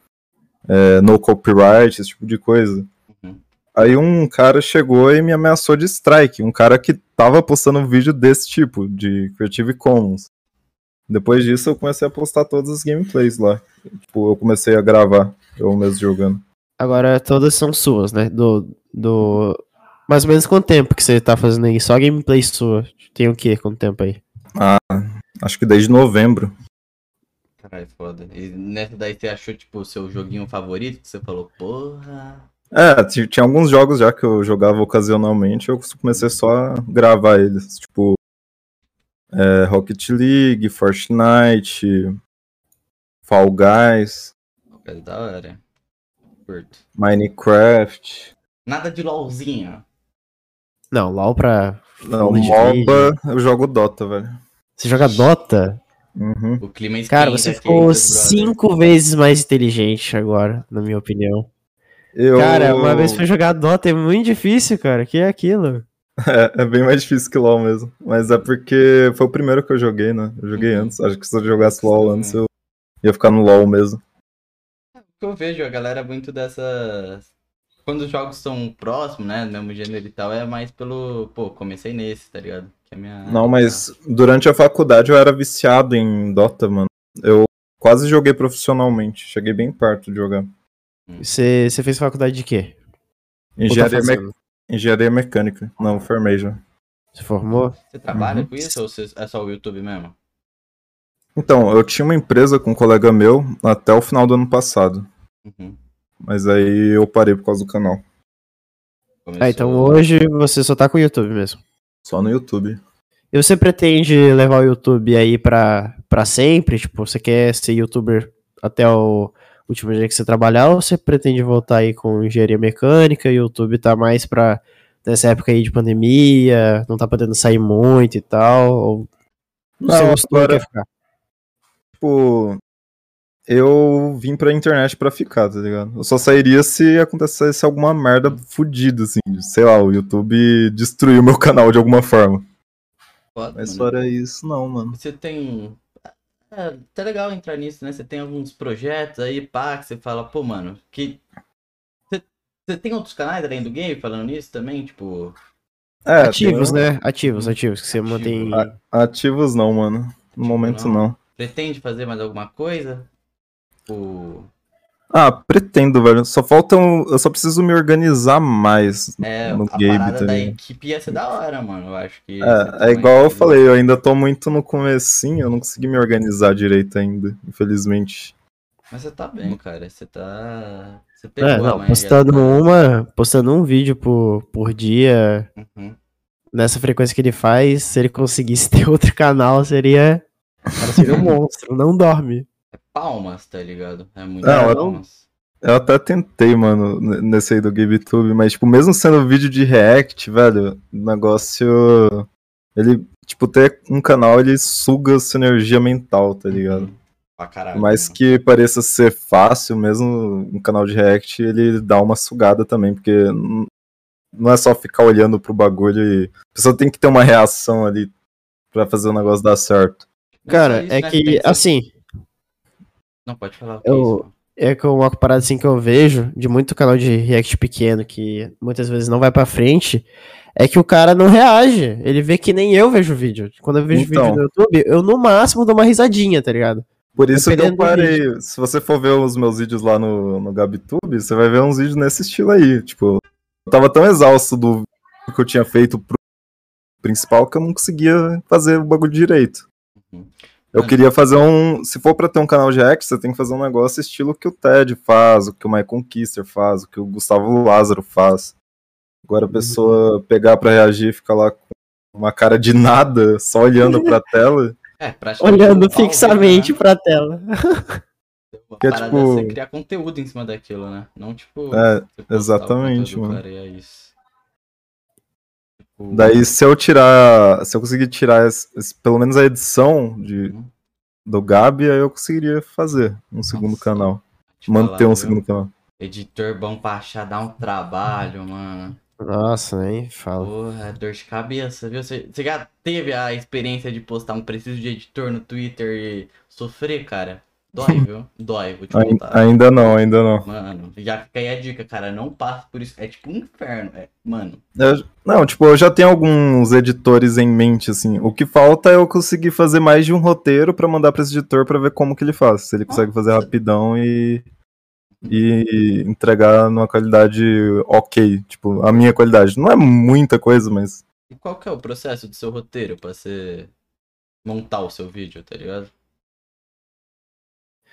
é, no copyright, esse tipo de coisa. Uhum. Aí um cara chegou e me ameaçou de strike, um cara que tava postando um vídeo desse tipo, de Creative Commons. Depois disso eu comecei a postar todas as gameplays lá. Tipo, eu comecei a gravar, eu mesmo jogando. Agora todas são suas, né? Do, do. Mais ou menos quanto tempo que você tá fazendo aí? Só gameplay sua. Tem o quê? Quanto tempo aí? Acho que desde novembro. Caralho, foda. E nessa daí você achou, tipo, o seu joguinho favorito? Que você falou, porra. É, tinha alguns jogos já que eu jogava ocasionalmente, eu comecei só a gravar eles, tipo é, Rocket League, Fortnite, Fall Guys, É da hora. Curto. Minecraft, Nada de LOLzinho. Não, LOL pra. não, MOBA, eu jogo Dota, velho. Você joga Dota? Uhum. O clima esquenta Cara, você aqui ficou cinco vezes mais inteligente agora, na minha opinião. Eu... Cara, uma vez foi jogar Dota é muito difícil, cara. Que é aquilo? É, é bem mais difícil que LoL mesmo, mas é porque foi o primeiro que eu joguei, né? Eu joguei Uhum. antes, acho que se eu jogasse LoL antes eu ia ficar no LoL mesmo. O que eu vejo, a galera é muito dessa. Quando os jogos são próximos, né? Do mesmo gênero e tal, é mais pelo. Pô, comecei nesse, tá ligado? Que é a minha. Não, mas durante a faculdade eu era viciado em Dota, mano. Eu quase joguei profissionalmente. Cheguei bem perto de jogar. Você, você fez faculdade de quê? Ou tá Engenharia, me-? Engenharia mecânica. Não, formei já. Você formou? Você trabalha Uhum. com isso ou é só o YouTube mesmo? Então, eu tinha uma empresa com um colega meu até o final do ano passado. Uhum. Mas aí eu parei por causa do canal. Começou- Ah, então hoje você só tá com o YouTube mesmo. Só no YouTube. E você pretende levar o YouTube aí pra, pra sempre? Tipo, você quer ser youtuber até o último dia que você trabalhar ou você pretende voltar aí com engenharia mecânica e o YouTube tá mais pra nessa época aí de pandemia, não tá podendo sair muito e tal? Ou você Não, gostou e agora- ficar? Tipo, eu vim pra internet pra ficar, tá ligado? Eu só sairia se acontecesse alguma merda fodida, assim. Sei lá, o YouTube destruiu meu canal de alguma forma. Foda, Mas mano. fora isso, não, mano. Você tem. É, tá legal entrar nisso, né? Você tem alguns projetos aí, pá, que você fala, pô, mano, que. Você, tem outros canais além do game falando nisso também? Tipo. É, ativos, tem- né? Ativos, ativos, que você Ativo. mantém. Ah. Ativos não, mano. No momento não. não. Pretende fazer mais alguma coisa? Tipo. Ah, pretendo, velho. Só falta um... Eu só preciso me organizar mais É, no a game parada da também. equipe ia ser da hora, mano. Eu acho que. É, é igual eu falei, eu ainda tô muito no comecinho, eu não consegui me organizar direito ainda, infelizmente. Mas você tá bem, cara. Você tá. Você pegou É, não, postando já. uma, postando um vídeo por, por dia, Uhum. nessa frequência que ele faz, se ele conseguisse ter outro canal, seria. O cara seria um monstro, não dorme. Palmas, tá ligado? É muito Não, eu- palmas. Eu até tentei, mano, nesse aí do GameTube, mas, tipo, mesmo sendo vídeo de React, velho, o negócio. Ele, tipo, ter um canal, ele suga sua energia mental, tá ligado? Uhum. Pra caralho. Por mais mano. que pareça ser fácil, mesmo um canal de React, ele dá uma sugada também, porque não é só ficar olhando pro bagulho e. A pessoa tem que ter uma reação ali pra fazer o negócio dar certo. Cara, isso, é né? que, assim, Não, pode falar. o que Eu- é é que uma parada assim que eu vejo de muito canal de react pequeno que muitas vezes não vai pra frente é que o cara não reage. Ele vê que nem eu vejo o vídeo. Quando eu vejo Então. vídeo no YouTube, eu no máximo dou uma risadinha, tá ligado? Por isso que eu parei. Se você for ver os meus vídeos lá no, no GabTube, você vai ver uns vídeos nesse estilo aí. Tipo, eu tava tão exausto do que eu tinha feito pro principal que eu não conseguia fazer o bagulho direito. Uhum. Eu Mano. queria fazer um. Se for pra ter um canal de react, você tem que fazer um negócio estilo que o Ted faz, o que o Mike Conquister faz, o que o Gustavo Lázaro faz. Agora a pessoa pegar pra reagir e ficar lá com uma cara de nada, só olhando pra tela. É, Olhando fixamente né? pra tela. Que é parada tipo- é você criar conteúdo em cima daquilo, né? Não tipo. É, exatamente, mano. cara é isso. Daí, se eu tirar. Se eu conseguir tirar esse- esse- pelo menos a edição de, Uhum. do Gabi, aí eu conseguiria fazer um segundo Nossa, canal. te Manter falar, um viu? segundo canal. Editor bom pra achar, dá um trabalho, mano. Nossa, nem fala. Porra, é dor de cabeça, viu? Você, você já teve a experiência de postar um preciso de editor no Twitter e sofrer, cara? Dói, viu? Dói, vou te contar. Ainda não, ainda não. Mano, já fica aí a dica, cara. Não passe por isso. É tipo um inferno. É, mano, Eu- não, tipo, eu já tenho alguns editores em mente, assim. O que falta é eu conseguir fazer mais de um roteiro pra mandar pra esse editor pra ver como que ele faz. Se ele consegue fazer rapidão e. E entregar numa qualidade ok. Tipo, a minha qualidade. Não é muita coisa, mas. e qual que é o processo do seu roteiro pra você montar o seu vídeo, tá ligado?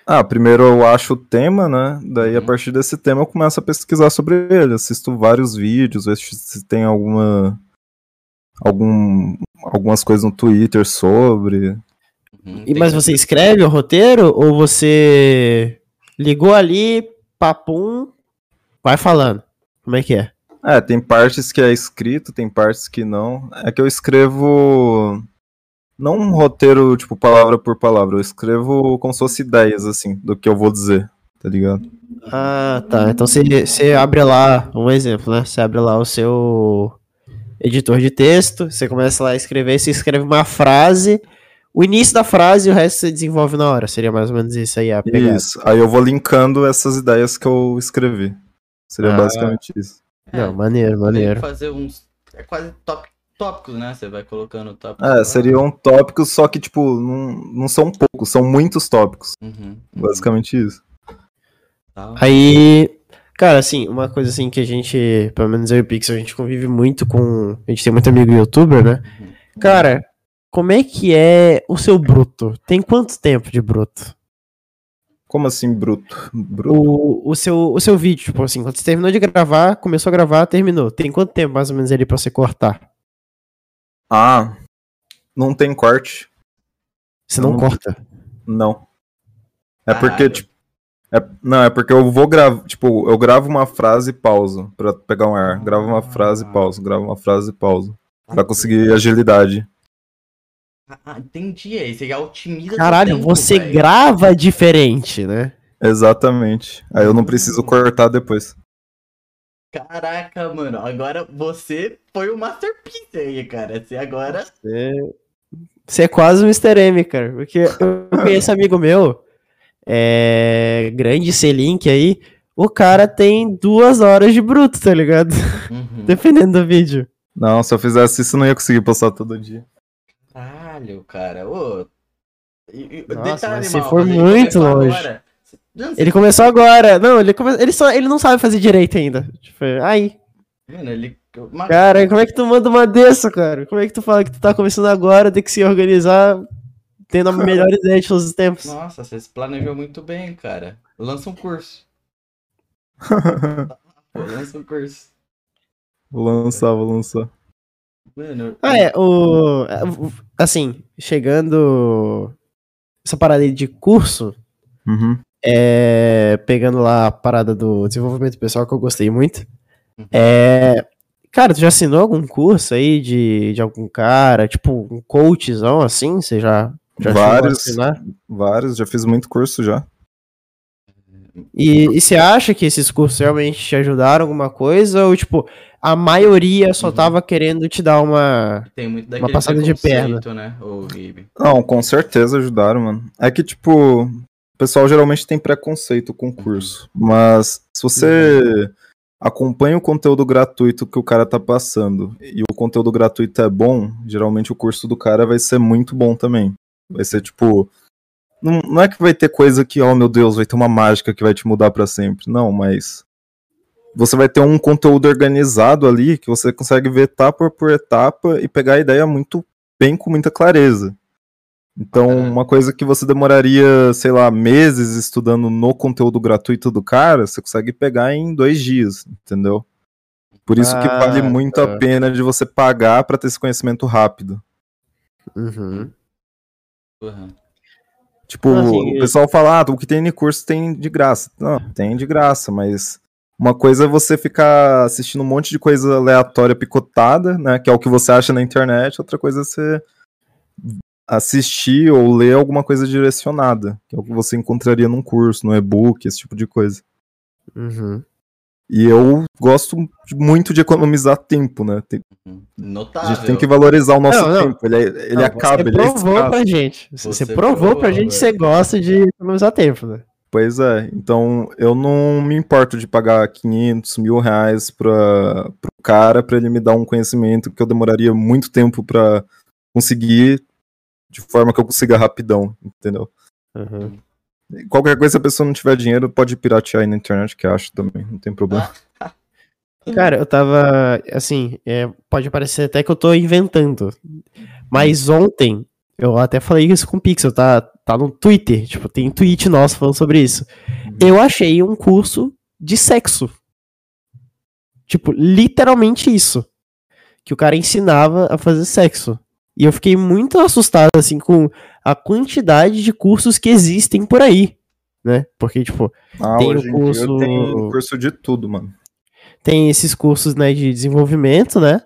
Ah, primeiro eu acho o tema, né? Daí a Uhum. partir desse tema eu começo a pesquisar sobre ele. Assisto vários vídeos, vejo se tem alguma. Algum, algumas coisas no Twitter sobre. Uhum, E, mas que- você escreve o roteiro ou você ligou ali, papum, vai falando? Como é que é? É, tem partes que é escrito, tem partes que não. É que eu escrevo. Não um roteiro, tipo, palavra por palavra. Eu escrevo como se fosse ideias, assim, do que eu vou dizer, tá ligado? Ah, tá. Então você, você abre lá, um exemplo, né? Você abre lá o seu editor de texto, você começa lá a escrever, você escreve uma frase, o início da frase e o resto você desenvolve na hora. Seria mais ou menos isso aí a pegada. Isso. Aí eu vou linkando essas ideias que eu escrevi. Seria Ah. basicamente isso. É, Não, maneiro, maneiro. fazer uns. É quase top, tópicos, né? Você vai colocando tópicos. É, seriam tópicos, só que, tipo, não, não são poucos, são muitos tópicos. Uhum, uhum, Basicamente isso. tal. Aí, cara, assim, uma coisa assim que a gente, pelo menos eu e o Pixel, a gente convive muito com. A gente tem muito amigo youtuber, né? Uhum. Cara, como é que é o seu bruto? Tem quanto tempo de bruto? Como assim, bruto? Bruto? O, o, seu, o seu vídeo, tipo assim, quando você terminou de gravar, começou a gravar, terminou. Tem quanto tempo mais ou menos ali pra você cortar? Ah, não tem corte. Você não Não. corta. Não. É porque, tipo. é- não, é porque eu vou gravar. Tipo, eu gravo uma frase e pauso pra pegar um ar. Gravo uma frase e pauso. Gravo uma frase e pauso. Pra conseguir agilidade. Ah, entendi. Aí você já otimiza. Caralho, tempo, você velho. grava diferente, né? Exatamente. Aí eu não preciso cortar depois. Caraca, mano. Agora você foi o masterpiece aí, cara. Você agora. Você, você é quase um Mr. M, cara. Porque eu conheço amigo meu, é, grande C-Link aí, o cara tem duas horas de bruto, tá ligado? Uhum. Dependendo do vídeo. Não, se eu fizesse isso, eu não ia conseguir postar todo dia. Caralho, cara. Ô. E- e- Nossa, detalhe, mas você Malcas, foi ele muito longe. agora. Ele começou agora. Não, ele, come... ele, só... ele não sabe fazer direito ainda. Tipo, aí. Mano, ele. Uma- Cara, como é que tu manda uma dessa, cara? Como é que tu fala que tu tá começando agora, tem que se organizar, tendo a melhor ideia de todos os tempos? Nossa, você se planejou muito bem, cara. Lança um curso. Pô, lança um curso. Vou lançar, vou lançar. Mano. Ah, é, o. Assim, chegando. Essa parada aí de curso, Uhum. É, pegando lá a parada do desenvolvimento pessoal que eu gostei muito. É, cara, tu já assinou algum curso aí de, de algum cara, tipo um coachzão assim? Você já, já Vários. assinar? Vários, já fiz muito curso já. E, e você acha que esses cursos realmente te ajudaram alguma coisa? Ou, tipo, a maioria só Uhum. tava querendo te dar uma. Tem muito daquele passada de preconceito, né? Não, com certeza ajudaram, mano. É que, tipo, pessoal geralmente tem preconceito com curso, mas se você acompanha o conteúdo gratuito que o cara tá passando e o conteúdo gratuito é bom, geralmente o curso do cara vai ser muito bom também. Vai ser tipo. Não, não é que vai ter coisa que, oh meu Deus, vai ter uma mágica que vai te mudar para sempre. Não, mas. Você vai ter um conteúdo organizado ali que você consegue ver etapa por etapa e pegar a ideia muito bem com muita clareza. Então, uma coisa que você demoraria, sei lá, meses estudando no conteúdo gratuito do cara, você consegue pegar em dois dias, entendeu? Por isso que vale Ah, muito tá. a pena de você pagar pra ter esse conhecimento rápido. Uhum. Porra. Tipo, Assim, o pessoal fala, ah, o que tem no curso tem de graça. Não, tem de graça, mas uma coisa é você ficar assistindo um monte de coisa aleatória picotada, né, que é o que você acha na internet, outra coisa é você assistir ou ler alguma coisa direcionada, que é o que você encontraria num curso, no e-book, esse tipo de coisa. Uhum. E eu gosto muito de economizar tempo, né? Tem- a Notável. gente tem que valorizar o nosso Não, não. tempo. Ele, é- ele Não, acaba, você ele é provou pra gente. Você, Você provou, provou, pra gente que você gosta de economizar tempo, né? Pois é, então eu não me importo de pagar 500 mil reais pra, pro cara pra ele me dar um conhecimento que eu demoraria muito tempo pra conseguir de forma que eu consiga rapidão, entendeu? Uhum. Qualquer coisa, se a pessoa não tiver dinheiro, pode piratear aí na internet, que acho também, não tem problema. Cara, eu tava. Assim, é, pode parecer até que eu tô inventando. Mas ontem, eu até falei isso com o Pixel, tá, tá no Twitter. Tipo, tem tweet nosso falando sobre isso. Eu achei um curso de sexo. Tipo, literalmente isso. Que o cara ensinava a fazer sexo. E eu fiquei muito assustado, assim, com a quantidade de cursos que existem por aí. Né? Porque, tipo, Ah, Tem o curso- tem curso de tudo, mano. tem esses cursos, né, de desenvolvimento, né?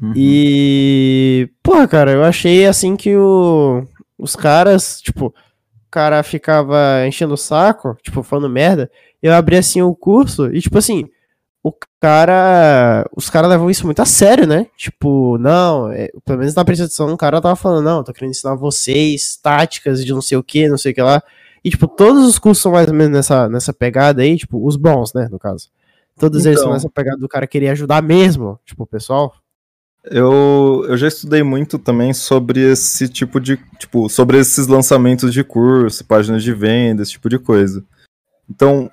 Uhum. E, porra, cara, eu achei assim que o, os caras, tipo, o cara ficava enchendo o saco, tipo, falando merda. Eu abri assim o curso e, tipo assim, cara. Os caras levam isso muito a sério, né? Tipo, não, é, pelo menos na apresentação o cara tava falando, não, tô querendo ensinar vocês táticas de não sei o que, não sei o que lá. E, tipo, todos os cursos são mais ou menos nessa, nessa pegada aí, tipo, os bons, né, no caso. Todos eles são Então. nessa pegada do cara querer ajudar mesmo, tipo, o pessoal. Eu, eu já estudei muito também sobre esse tipo de. Tipo, sobre esses lançamentos de curso, páginas de venda, esse tipo de coisa. Então,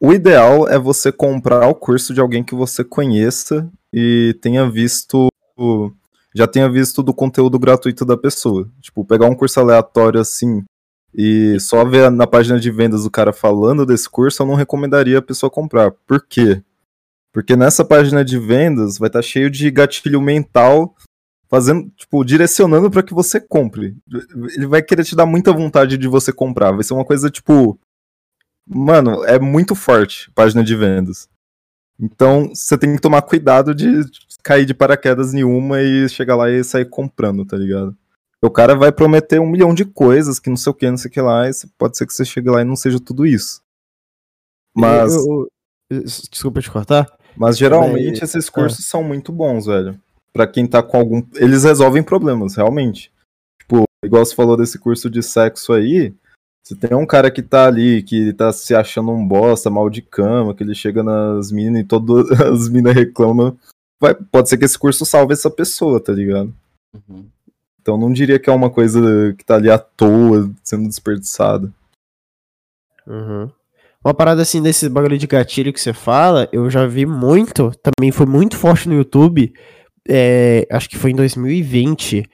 o ideal é você comprar o curso de alguém que você conheça e tenha visto. Já tenha visto do conteúdo gratuito da pessoa. Tipo, pegar um curso aleatório assim e só ver na página de vendas o cara falando desse curso, eu não recomendaria a pessoa comprar. Por quê? Porque nessa página de vendas vai estar cheio de gatilho mental, fazendo, tipo, direcionando para que você compre. Ele vai querer te dar muita vontade de você comprar. Vai ser uma coisa tipo, mano, é muito forte página de vendas. Então, você tem que tomar cuidado de cair de paraquedas em uma e chegar lá e sair comprando, tá ligado? O cara vai prometer um milhão de coisas que não sei o que, não sei o que lá, e pode ser que você chegue lá e não seja tudo isso. Mas. Eu- eu- desculpa te cortar. Mas geralmente Mas- esses cursos são muito bons, velho. Pra quem tá com algum. Eles resolvem problemas, realmente. Tipo, igual você falou desse curso de sexo aí. Se tem um cara que tá ali, que tá se achando um bosta, mal de cama, que ele chega nas minas e todas as minas reclamam. Vai, pode ser que esse curso salve essa pessoa, tá ligado? Uhum. Então não diria que é uma coisa que tá ali à toa, sendo desperdiçada. Uhum. Uma parada assim desse bagulho de gatilho que você fala, eu já vi muito, também foi muito forte no YouTube, é, acho que foi em 2020,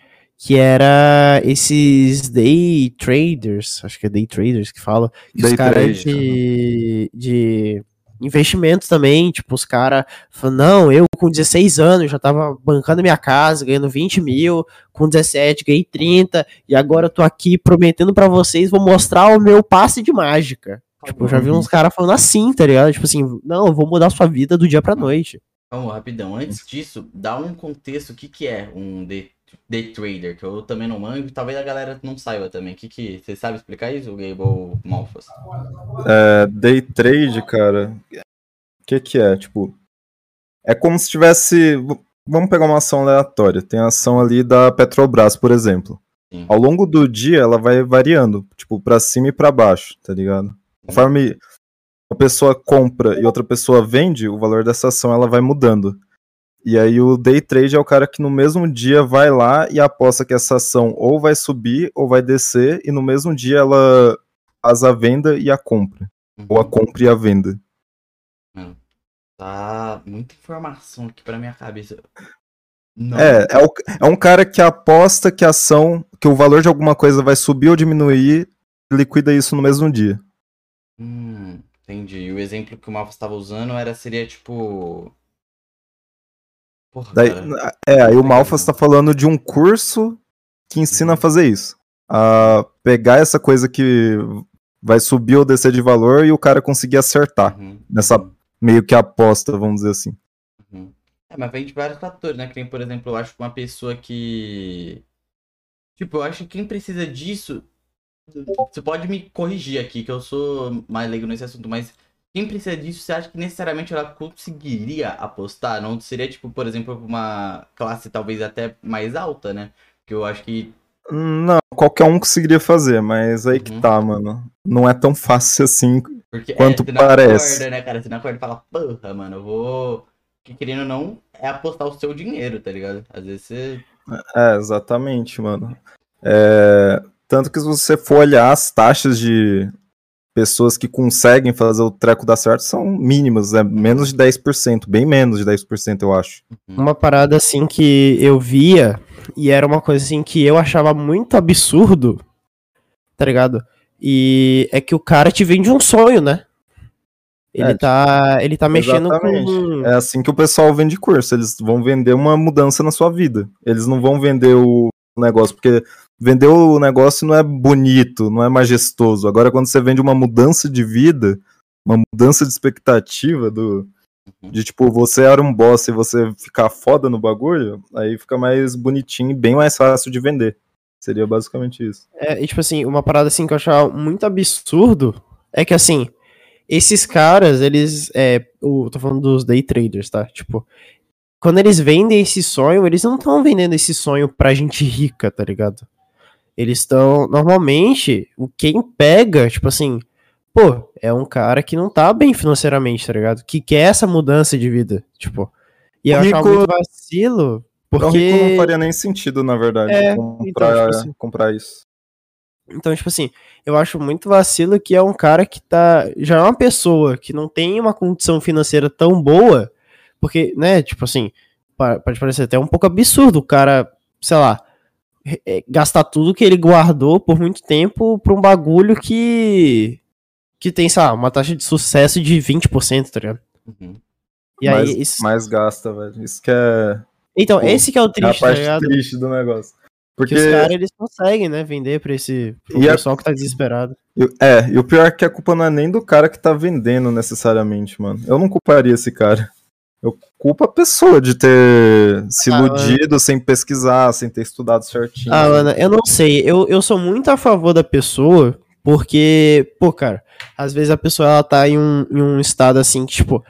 que era esses day traders, acho que é day traders que fala, que os caras trade, de, de investimento também, tipo, os caras falam, não, eu com 16 anos já tava bancando minha casa, ganhando 20 mil, com 17 ganhei 30, e agora eu tô aqui prometendo pra vocês, vou mostrar o meu passe de mágica. Tipo, eu já vi uns caras falando assim, tá ligado? Tipo assim, não, eu vou mudar sua vida do dia pra noite. Vamos, rapidão. Antes disso, dá um contexto. O que, que é um day, day trader? Que eu também não manjo. Talvez a galera não saiba também. O que que... Você sabe explicar isso, Gable Malfas? É, day trade, cara. O que que é? Tipo, é como se tivesse. Vamos pegar uma ação aleatória. Tem a ação ali da Petrobras, por exemplo. Sim. Ao longo do dia, ela vai variando, tipo, pra cima e pra baixo, tá ligado? Conforme uma pessoa compra e outra pessoa vende, o valor dessa ação ela vai mudando. E aí o day trade é o cara que no mesmo dia vai lá e aposta que essa ação ou vai subir ou vai descer, e no mesmo dia ela faz a venda e a compra. Ou a Uhum. compra e a venda. Tá muita informação aqui pra minha cabeça. Não. É, é, o- é um cara que aposta que a ação, que o valor de alguma coisa vai subir ou diminuir, liquida isso no mesmo dia. Hum, entendi. E o exemplo que o Malfa estava usando era seria tipo. Porra, Daí, é, aí o Malfas tá falando de um curso que ensina a fazer isso. A pegar essa coisa que vai subir ou descer de valor e o cara conseguir acertar. Uhum, nessa- Meio que aposta, vamos dizer assim. uhum. É, mas vem de vários fatores, né? Que nem, por exemplo, eu acho que uma pessoa que. Tipo, eu acho que quem precisa disso. Você pode me corrigir aqui, que eu sou mais leigo nesse assunto, mas quem precisa disso, você acha que necessariamente ela conseguiria apostar? Não seria, tipo, por exemplo, uma classe talvez até mais alta, né? Porque eu acho que Não, qualquer um conseguiria fazer, mas aí que Uhum. tá, mano. Não é tão fácil assim. Porque Quanto é, você não parece. acorda, né, cara? Você não acorda e fala, porra, mano, eu vou. Que querendo ou não, é apostar o seu dinheiro, tá ligado? Às vezes você. É, exatamente, mano. É, Tanto que se você for olhar as taxas de pessoas que conseguem fazer o treco dar certo, são mínimas, é menos de 10%, bem menos de 10%, eu acho. Uma parada assim que eu via e era uma coisa assim que eu achava muito absurdo, tá ligado? E é que o cara te vende um sonho, né? Ele É, tá, ele tá mexendo Exatamente. com É assim que o pessoal vende curso, eles vão vender uma mudança na sua vida. Eles não vão vender o negócio, porque vender o negócio não é bonito, não é majestoso. Agora, quando você vende uma mudança de vida, uma mudança de expectativa do. De tipo, você era um boss e você ficar foda no bagulho, aí fica mais bonitinho e bem mais fácil de vender. Seria basicamente isso. É, e, tipo assim, uma parada assim que eu achava muito absurdo é que assim, esses caras, eles. É, o, tô falando dos day traders, tá? Tipo, quando eles vendem esse sonho, eles não estão vendendo esse sonho pra gente rica, tá ligado? Eles estão. Normalmente, o quem pega, tipo assim, pô, é um cara que não tá bem financeiramente, tá ligado? Que quer essa mudança de vida. Tipo. E eu achava rico- muito vacilo. Porque... Porque. O rico não faria nem sentido, na verdade, É, comprar, então, tipo assim, comprar isso. Então, tipo assim, eu acho muito vacilo que é um cara que tá. Já é uma pessoa que não tem uma condição financeira tão boa, porque, né, tipo assim, pode parecer até um pouco absurdo o cara, sei lá, é, gastar tudo que ele guardou por muito tempo pra um bagulho que. que tem, sei lá, uma taxa de sucesso de 20%, tá ligado? Uhum. E mais, aí, isso... mais gasta, velho. Isso que é, Então, pô, esse que é o é a triste, tá parte ligado? triste do negócio. Porque Que os caras, eles conseguem, né, vender pra esse pro E a- pessoal que tá desesperado. É, e o pior é que a culpa não é nem do cara que tá vendendo necessariamente, mano. Eu não culparia esse cara. Eu culpo a pessoa de ter se Ah, iludido sem pesquisar, sem ter estudado certinho. Ah, mano, eu não sei. Eu, eu sou muito a favor da pessoa, porque, pô, cara, às vezes a pessoa ela tá em um, em um estado assim que, tipo,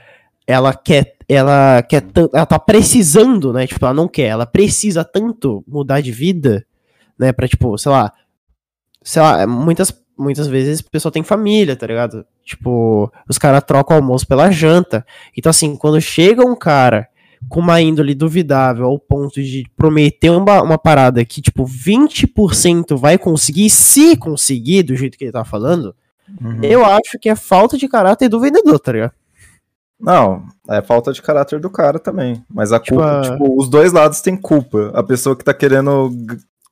ela quer. Ela quer tanto. Ela tá precisando, né? Tipo, ela não quer, ela precisa tanto mudar de vida, né? Pra, tipo, sei lá. Sei lá, muitas, muitas vezes a pessoa tem família, tá ligado? Tipo, os caras trocam o almoço pela janta. Então, assim, quando chega um cara com uma índole duvidável ao ponto de prometer uma, uma parada que, tipo, 20% vai conseguir, se conseguir, do jeito que ele tá falando, Uhum. eu acho que é falta de caráter do vendedor, tá ligado? Não, é falta de caráter do cara também. Mas a Tipo, culpa, a- tipo, os dois lados têm culpa. A pessoa que tá querendo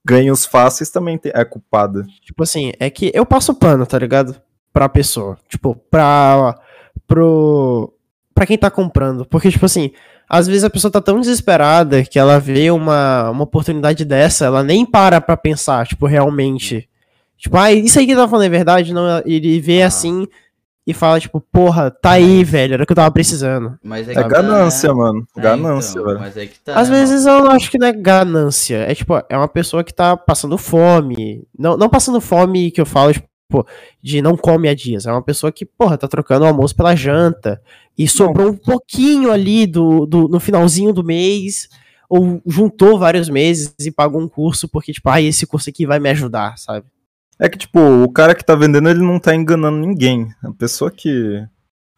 ganhos fáceis também é culpada. Tipo assim, é que eu passo pano, tá ligado? Pra pessoa. Tipo, pra. Pro. Pra quem tá comprando. Porque, tipo assim, às vezes a pessoa tá tão desesperada que ela vê uma, uma oportunidade dessa, ela nem para pra pensar, tipo, realmente. Tipo, ah, isso aí que ele tá falando é verdade? Não, ele vê Ah. assim e fala, tipo, porra, tá aí, velho, era o que eu tava precisando. Mas É que tá, ganância, né? mano. É, Ganância, então, velho. Mas é que tá. Às né, vezes eu não acho que não é ganância. É tipo, é uma pessoa que tá passando fome. Não, não passando fome que eu falo, tipo, de não come há dias. É uma pessoa que, porra, tá trocando o almoço pela janta. E sobrou um pouquinho ali do, do, no finalzinho do mês. ou juntou vários meses e pagou um curso porque, tipo, ah, esse curso aqui vai me ajudar, sabe? É que, tipo, o cara que tá vendendo, ele não tá enganando ninguém. A pessoa que,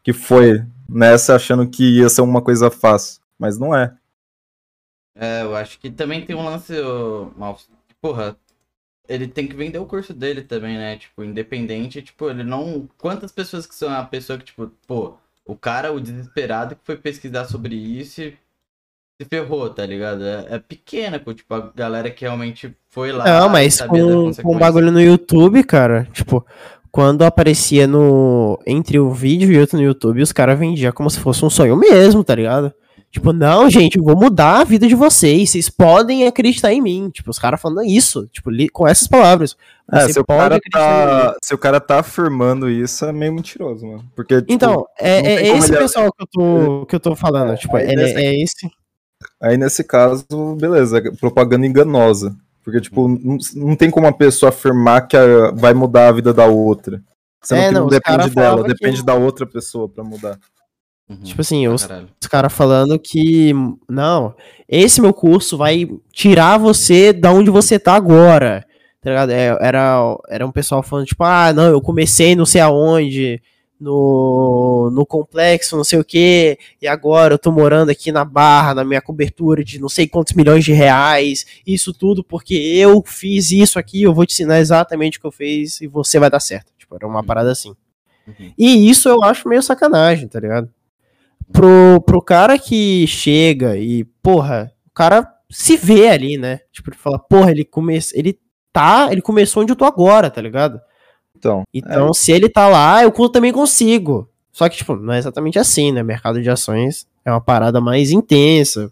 que foi nessa achando que ia ser uma coisa fácil. Mas não é. É, eu acho que também tem um lance, que, porra, ele tem que vender o curso dele também, né? Tipo, independente, tipo, ele não. Quantas pessoas que são a pessoa que, tipo, pô, o cara, o desesperado que foi pesquisar sobre isso e se ferrou, tá ligado? É, é pequena, pô, tipo, a galera que realmente foi lá. Não, mas com, com um bagulho no YouTube, cara, tipo, quando aparecia no. Entre o vídeo e outro no YouTube, os caras vendiam como se fosse um sonho mesmo, tá ligado? Tipo, não, gente, eu vou mudar a vida de vocês. Vocês podem acreditar em mim. Tipo, os caras falando isso, tipo, com essas palavras. É, se o, cara tá, se o cara tá afirmando isso, é meio mentiroso, mano. Porque, tipo, Então, é, é esse ele- pessoal que eu tô, que eu tô falando. Tipo, aí é, nesse- é esse. aí nesse caso, beleza, é propaganda enganosa. Porque, tipo, não, não tem como uma pessoa afirmar que a- vai mudar a vida da outra. Sendo É, não, não depende dela, que- depende da outra pessoa pra mudar. Uhum, Tipo assim, os, os caras falando que. Não, esse meu curso vai tirar você da onde você tá agora. Tá ligado? É, era, era um pessoal falando, tipo, ah, não, eu comecei não sei aonde, no, no complexo, não sei o que, e agora eu tô morando aqui na barra, na minha cobertura de não sei quantos milhões de reais, isso tudo porque eu fiz isso aqui, eu vou te ensinar exatamente o que eu fiz e você vai dar certo. Tipo, era uma parada assim. Uhum. E isso eu acho meio sacanagem, tá ligado? Pro, pro cara que chega e, porra, o cara se vê ali, né? Tipo, ele fala, porra, ele, come... ele tá, ele começou onde eu tô agora, tá ligado? Então, Então, se ele tá lá, eu também consigo. Só que, tipo, não é exatamente assim, né? Mercado de ações é uma parada mais intensa.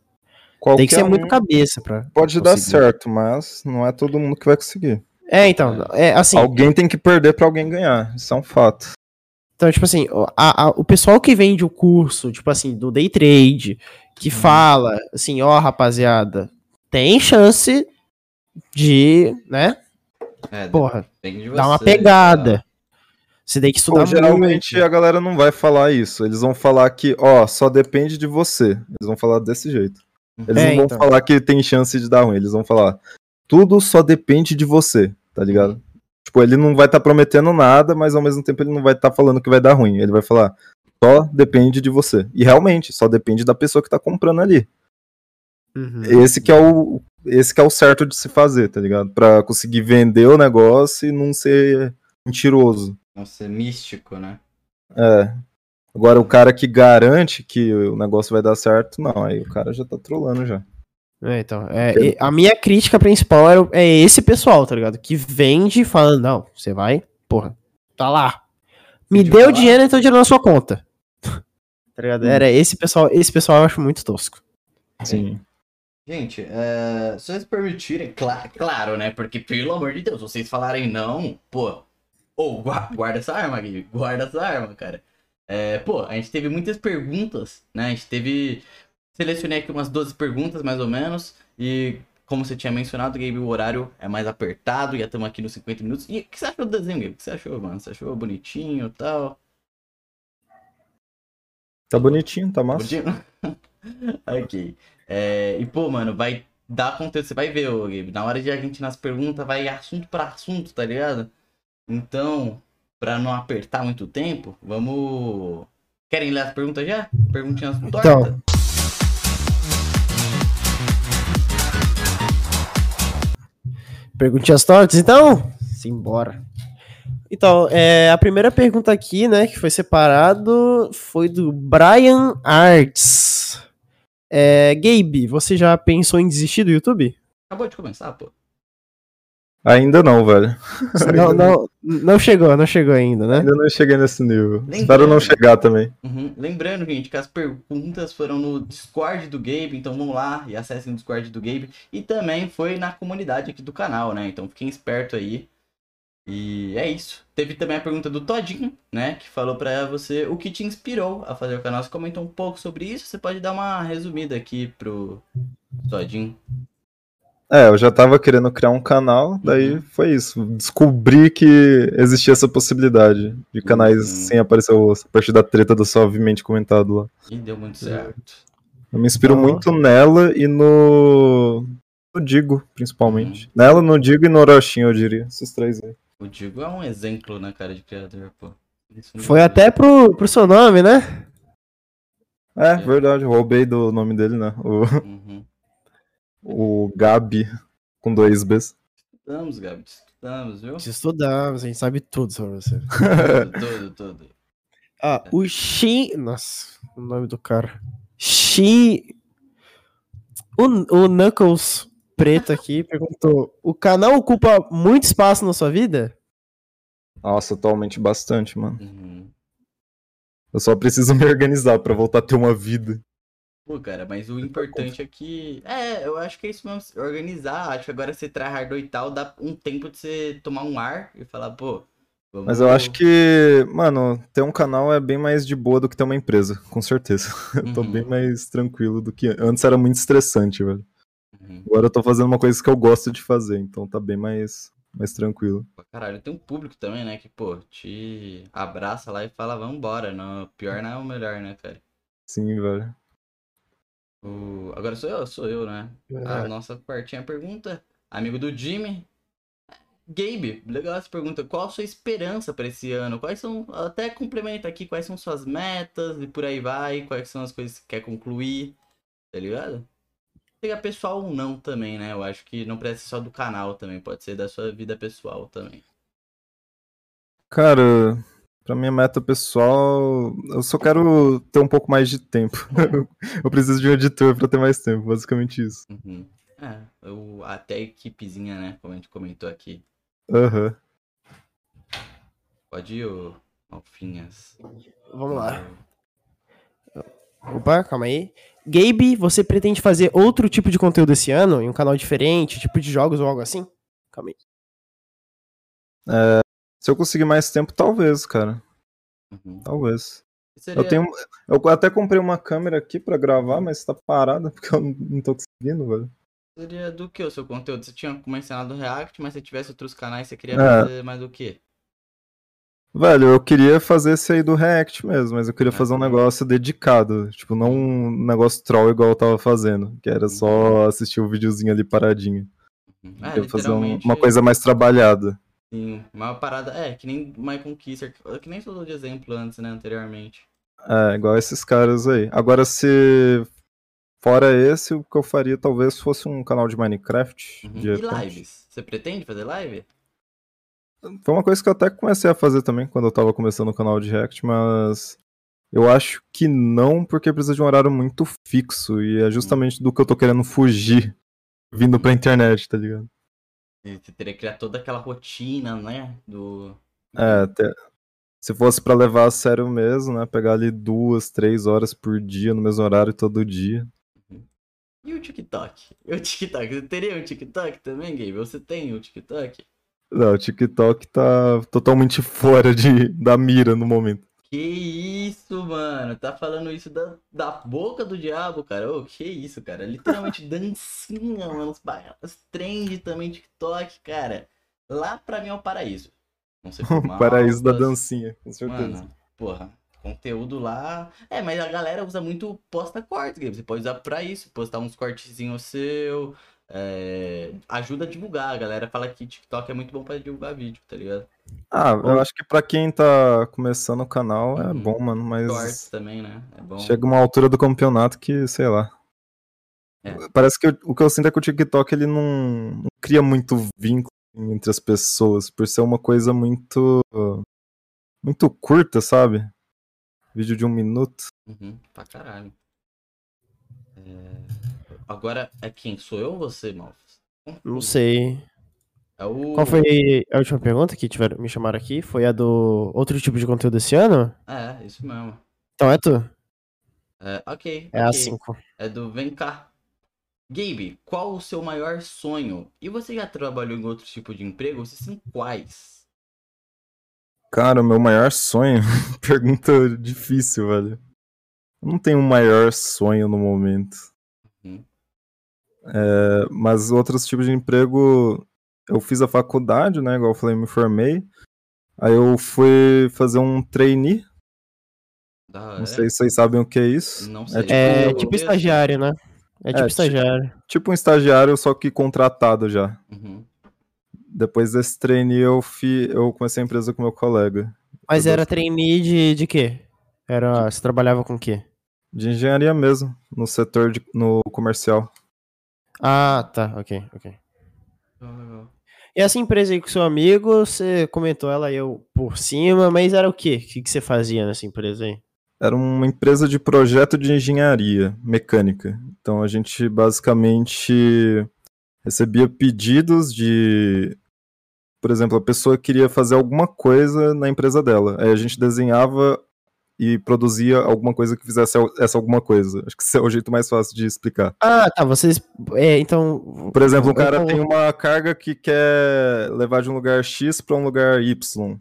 qualquer Tem que ser um muito cabeça pra. pode dar conseguir. certo, mas não é todo mundo que vai conseguir. É, então, é assim. Alguém tem que perder pra alguém ganhar. Isso é um fato. Então, tipo assim, o- a- a- o pessoal que vende o curso, tipo assim, do day trade, que Uhum. fala assim, ó, rapaziada, tem chance de, né? É, Porra, de dar uma você, pegada. Você tem que estudar Pô, geralmente muito. a galera não vai falar isso. Eles vão falar que, ó, só depende de você. Eles vão falar desse jeito. Eles É, não vão então. falar que tem chance de dar ruim. Eles vão falar, tudo só depende de você, tá ligado? Tipo, ele não vai estar prometendo nada, mas ao mesmo tempo ele não vai estar falando que vai dar ruim. Ele vai falar, só depende de você. E realmente, só depende da pessoa que tá comprando ali. Uhum. Esse que é o esse que é o certo de se fazer, tá ligado? Pra conseguir vender o negócio e não ser mentiroso. Nossa, é místico, né? É. Agora o cara que garante que o negócio vai dar certo, não, aí o cara já tá trolando já. É, então, é, a minha crítica principal é, é esse pessoal, tá ligado? Que vende falando, não, você vai, porra, tá lá. Me deu dinheiro, então dinheiro na sua conta. tá ligado? Hum. Era esse pessoal, esse pessoal eu acho muito tosco. Sim. Gente, é, se vocês permitirem, cla- claro, né? Porque, pelo amor de Deus, vocês falarem não, pô. Ou gua- guarda essa arma, Gui. Guarda essa arma, cara. É, pô, a gente teve muitas perguntas, né? A gente teve. Selecionei aqui umas 12 perguntas, mais ou menos. E como você tinha mencionado, Gabe, o horário é mais apertado. Já estamos aqui nos 50 minutos. E o que você achou do desenho, Gabe? O que você achou, mano? Você achou bonitinho e tal? Tá bonitinho, tá massa. Bonitinho? ok. É, e, pô, mano, vai dar conteúdo, você vai ver, ô, Gabe. Na hora de a gente nas perguntas, vai assunto pra assunto, tá ligado? Então, pra não apertar muito tempo, vamos. Querem ler as perguntas já? Perguntinhas tortas? Então. Perguntinhas tortas, então? Simbora. Então, é, a primeira pergunta aqui, né, que foi separado, foi do Brian Arts. É, Gabe, você já pensou em desistir do YouTube? Acabou de começar, pô. Ainda não, velho. Não, não, não chegou, não chegou ainda, né? Ainda não cheguei nesse nível. Lembrando. Espero não chegar também. Uhum. Lembrando, gente, que as perguntas foram no Discord do Gabe, então vamos lá e acessem o Discord do Gabe. E também foi na comunidade aqui do canal, né? Então fiquem esperto aí. E é isso. Teve também a pergunta do Todinho, né? Que falou pra você o que te inspirou a fazer o canal. Você comentou um pouco sobre isso. Você pode dar uma resumida aqui pro Todinho. É, eu já tava querendo criar um canal, daí Uhum. foi isso. Descobri que existia essa possibilidade de canais Uhum. sem aparecer o rosto, a partir da treta do suavemente comentado lá. E deu muito certo. Eu me inspiro Aham. muito nela e no. No Digo, principalmente. Uhum. Nela, no Digo e no Orochinho, eu diria. Esses três aí. O Digo é um exemplo, né, cara, de criador, pô. Foi é- até pro, pro seu nome, né? É, verdade, eu roubei do nome dele, né? O, Uhum. o Gabi, com dois Bs. Estudamos, Gabi, estudamos, viu? Te estudamos, a gente sabe tudo sobre você. Tudo, tudo, tudo. Ah, o Shin. Nossa, o nome do cara. Shin. O, o Knuckles preto aqui perguntou: O canal ocupa muito espaço na sua vida? Nossa, atualmente bastante, mano. Uhum. Eu só preciso me organizar pra voltar a ter uma vida. Pô, cara, mas o importante é que. É, eu acho que é isso mesmo, se organizar. Acho que agora você tryhardou e tal, dá um tempo de você tomar um ar e falar, pô. Vamos... Mas eu acho que, mano, ter um canal é bem mais de boa do que ter uma empresa, com certeza. Eu tô Uhum. bem mais tranquilo do que antes era muito estressante, velho. Uhum. Agora eu tô fazendo uma coisa que eu gosto de fazer, então tá bem mais, mais tranquilo. Caralho, tem um público também, né? Que, pô, te abraça lá e fala, vambora. Não, pior não é o melhor, né, cara? Sim, velho. O... Agora sou eu, sou eu, né? A É. nossa quartinha pergunta. Amigo do Jimmy. Gabe, legal essa pergunta. Qual a sua esperança para esse ano? Quais são. Até complementa aqui quais são suas metas e por aí vai. Quais são as coisas que quer concluir. Tá ligado? Seja pessoal ou não também, né? Eu acho que não precisa ser só do canal também. Pode ser da sua vida pessoal também. Cara, pra minha meta pessoal, eu só quero ter um pouco mais de tempo. eu preciso de um editor pra ter mais tempo, basicamente isso. Uhum. É, eu, até a equipezinha, né? Como a gente comentou aqui. Aham. Pode ir, ô Malfinhas. Vamos lá. Opa, calma aí. Gabe, você pretende fazer outro tipo de conteúdo esse ano? Em um canal diferente, tipo de jogos ou algo assim? Calma aí. Se eu conseguir mais tempo, talvez, cara. Uhum. Talvez. Seria- Eu tenho. Eu até comprei uma câmera aqui pra gravar, mas tá parada porque eu não tô conseguindo, velho. Seria do que o seu conteúdo? Você tinha mencionado o React, mas se tivesse outros canais, você queria É. fazer mais o quê? Velho, eu queria fazer esse aí do React mesmo, mas eu queria Ah, fazer um negócio dedicado. Tipo, não um negócio troll igual eu tava fazendo, que era só assistir o videozinho ali paradinho. Uhum. Eu É, queria fazer um- uma coisa mais trabalhada. Sim, uma parada. É, que nem Michael Kisser, que- nem usou de exemplo antes, né, anteriormente. É, igual esses caras aí. Agora, se fora esse, o que eu faria talvez fosse um canal de Minecraft. Uhum. de E repente. lives? Você pretende fazer live? Foi uma coisa que eu até comecei a fazer também quando eu tava começando o canal de React, mas eu acho que não, porque precisa de um horário muito fixo e é justamente do que eu tô querendo fugir vindo pra internet, tá ligado? Você teria que criar toda aquela rotina, né? Do. É, até- se fosse pra levar a sério mesmo, né, pegar ali duas, três horas por dia no mesmo horário todo dia. E o TikTok? E o TikTok? Você teria um TikTok também, Gabe? Você tem um TikTok? Não, o TikTok tá totalmente fora de, da mira no momento. Que isso, mano? Tá falando isso da, da boca do diabo, cara? Ô, que isso, cara? Literalmente dancinha, mano. Os, ba- os trend também, TikTok, cara. Lá pra mim é o paraíso. Não sei O paraíso da dancinha, com certeza. Mano, porra. Conteúdo lá. É, mas a galera usa muito posta cortes, Gabe. Você pode usar pra isso. Postar uns cortezinhos seu. É, Ajuda a divulgar. A galera fala que TikTok é muito bom pra divulgar vídeo, tá ligado? Ah, eu acho que pra quem tá começando o canal é Uhum. bom, mano, mas também, né? É bom. chega uma altura do campeonato que, sei lá. É. Parece que eu- o que eu sinto é que o TikTok ele não, não cria muito vínculo entre as pessoas, por ser uma coisa muito. muito curta, sabe? Vídeo de um minuto. Uhum, pra caralho. É, Agora é quem? Sou eu ou você, Malfas? Não sei. É o. Qual foi a última pergunta que tiveram, me chamaram aqui? Foi a do outro tipo de conteúdo esse ano? É, isso mesmo. Então é tu? É, ok. É a ok. 5. É do Vem cá. Gabe, qual o seu maior sonho? E você já trabalhou em outro tipo de emprego? Se sim, quais? Cara, o meu maior sonho. Pergunta difícil, velho. Eu não tenho um maior sonho no momento. É, mas outros tipos de emprego. Eu fiz a faculdade, né? Igual eu falei, me formei. Aí eu fui fazer um trainee. Não sei se vocês sabem o que é isso. Não sei. tipo- É eu- tipo estagiário, né? É tipo É, estagiário. Tipo um estagiário, só que contratado já. Uhum. Depois desse trainee, eu, fi, eu comecei a empresa com meu colega. Mas era trainee de, de quê? Era, você trabalhava com o quê? De engenharia mesmo, no setor de, no comercial. Ah, tá, ok, ok. Legal, legal. E essa empresa aí com seu amigo, você comentou ela eu por cima, mas era o quê? O que, que você fazia nessa empresa aí? Era uma empresa de projeto de engenharia mecânica. Então a gente basicamente recebia pedidos de. Por exemplo, a pessoa queria fazer alguma coisa na empresa dela. Aí a gente desenhava e produzia alguma coisa que fizesse essa alguma coisa. Acho que esse é o jeito mais fácil de explicar. Ah, tá, vocês. É, então. Por exemplo, o cara eu- tem uma carga que quer levar de um lugar X para um lugar Y.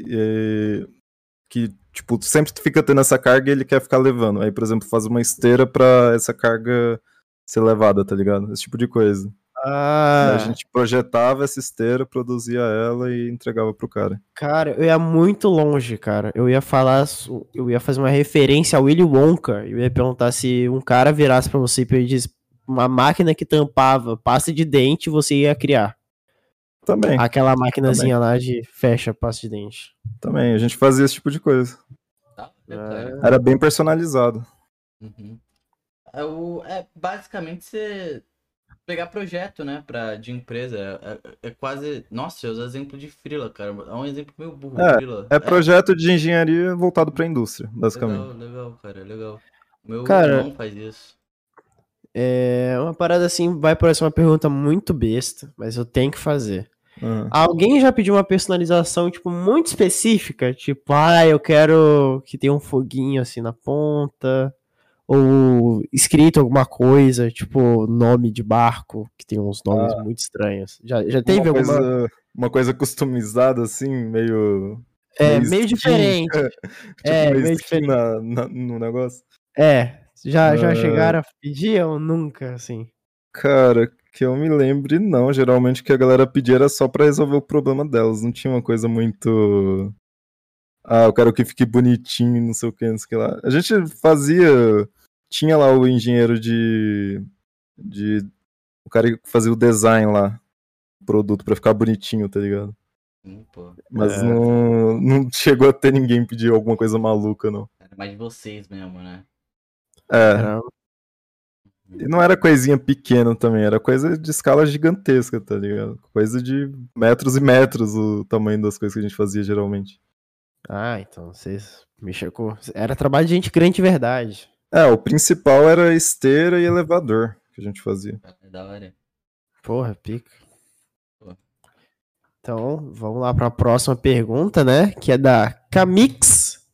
E- que, tipo, sempre fica tendo essa carga e ele quer ficar levando. Aí, por exemplo, faz uma esteira para essa carga ser levada, tá ligado? Esse tipo de coisa. Ah, A gente projetava essa esteira, produzia ela e entregava pro cara. cara, eu ia muito longe, cara. Eu ia falar. Eu ia fazer uma referência ao Willy Wonka. Eu ia perguntar se um cara virasse pra você e pedisse uma máquina que tampava pasta de dente, você ia criar. Também, Aquela maquinazinha lá de fecha pasta de dente. também. A gente fazia esse tipo de coisa. Tá, cara. Era bem personalizado. Uhum. É, o, é basicamente você pegar projeto, né, pra, de empresa. É, é- é quase. Nossa, eu uso exemplo de Freela, cara. É um exemplo meio burro, É. É projeto de engenharia voltado pra indústria, basicamente. Legal, legal, cara, legal. O meu Cara- irmão faz isso. É uma parada assim, vai parecer uma pergunta muito besta, mas eu tenho que fazer. Aham. Alguém já pediu uma personalização, tipo, muito específica? Tipo, ah, eu quero que tenha um foguinho assim na ponta. Ou escrito alguma coisa, tipo, nome de barco, que tem uns nomes muito estranhos. Já, já teve uma, alguma. coisa, uma coisa customizada, assim, meio. É, meio meio diferente. tipo, É, meio meio diferente. na- na- no negócio. É, já, já Ah. chegaram a pedir ou nunca, assim? Cara, que eu me lembre, não. Geralmente o que a galera pedia era só pra resolver o problema delas. Não tinha uma coisa muito. Ah, eu quero que fique bonitinho, não sei o que, não sei o que lá. A gente fazia. Tinha lá o engenheiro de. de o cara que fazia o design lá. o Produto pra ficar bonitinho, tá ligado? Pô, Mas É. não, não chegou a ter ninguém pedir alguma coisa maluca, não. era mais de vocês mesmo, né? É. Era- E não era coisinha pequena também, era coisa de escala gigantesca, tá ligado? Coisa de metros e metros o tamanho das coisas que a gente fazia geralmente. Ah, então vocês mexeram com. Era trabalho de gente grande de verdade. É, o principal era esteira e elevador que a gente fazia. É da hora. Porra, pica. Então, vamos lá para a próxima pergunta, né? Que é da Camix.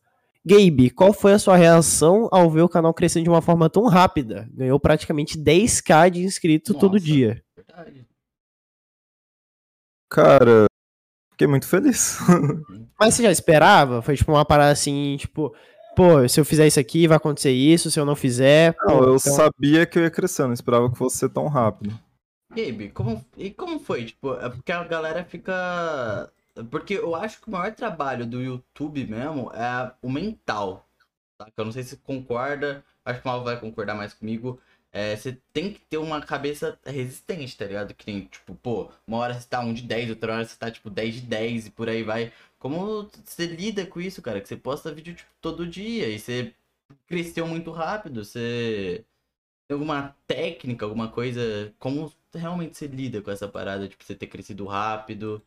Gabe, qual foi a sua reação ao ver o canal crescendo de uma forma tão rápida? Ganhou praticamente 10k de inscrito todo Nossa. dia. Verdade. Cara, fiquei muito feliz. Mas você já esperava? Foi tipo uma parada assim, tipo, pô, se eu fizer isso aqui, vai acontecer isso, se eu não fizer. pô, Não, eu então- sabia que eu ia crescendo, não esperava que fosse ser tão rápido. Gabe, como, e como foi? Tipo, é porque a galera fica. Porque eu acho que o maior trabalho do YouTube mesmo é o mental. Tá? Eu não sei se concorda, acho que o Mal vai concordar mais comigo. É, você tem que ter uma cabeça resistente, tá ligado? Que nem, tipo, pô, uma hora você tá 1 de 10, outra hora você tá, tipo, 10 de 10 e por aí vai. Como você lida com isso, cara? Que você posta vídeo, tipo, todo dia e você cresceu muito rápido, você tem alguma técnica, alguma coisa? Como realmente você lida com essa parada? Tipo, você ter crescido rápido?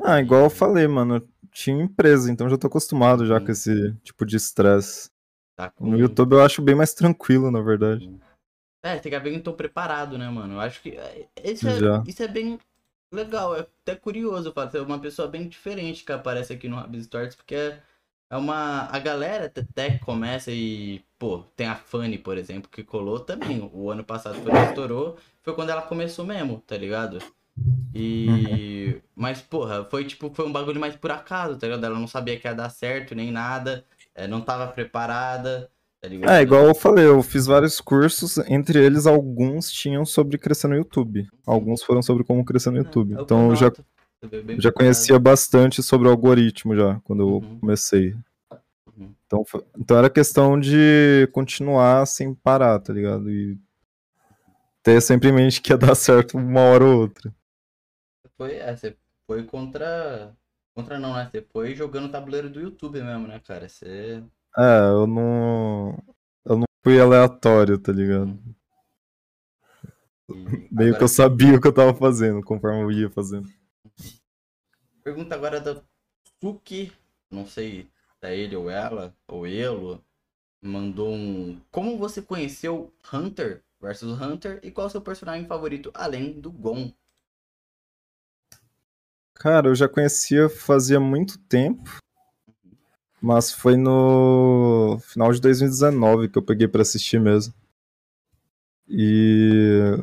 Ah, igual eu falei, mano, eu tinha empresa, então já tô acostumado já Uhum. com esse tipo de estresse. Tá com... No YouTube eu acho bem mais tranquilo, na verdade. É, tem que haver então preparado, né, mano? Eu acho que é, isso é, isso é bem legal, é até curioso, falo, é uma pessoa bem diferente que aparece aqui no Hub Stories, porque é é uma. A galera até que começa e. Pô, tem a Fanny, por exemplo, que colou também. O ano passado foi quando estourou. Foi quando ela começou mesmo, tá ligado? E. Mas, porra, foi tipo, foi um bagulho mais por acaso, tá ligado? Ela não sabia que ia dar certo nem nada. é, não tava preparada, tá ligado? É, igual eu falei, eu fiz vários cursos, entre eles alguns tinham sobre crescer no YouTube. Alguns foram sobre como crescer no YouTube. É Então eu já, bem já preparado. conhecia bastante sobre o algoritmo já, quando eu Uhum. comecei. Então, foi- então era questão de continuar sem parar, tá ligado? E ter sempre em mente que ia dar certo uma hora ou outra. Foi, é, você foi contra. Contra não, né? Você foi jogando o tabuleiro do YouTube mesmo, né, cara? Você. É, eu não. Eu não fui aleatório, tá ligado? Meio agora- que eu sabia o que eu tava fazendo, conforme eu ia fazendo. Pergunta agora da Suki, não sei se é ele ou ela, ou ele, mandou um. Como você conheceu Hunter versus Hunter e qual é o seu personagem favorito além do Gon? Cara, eu já conhecia fazia muito tempo, mas foi no final de 2019 que eu peguei pra assistir mesmo. E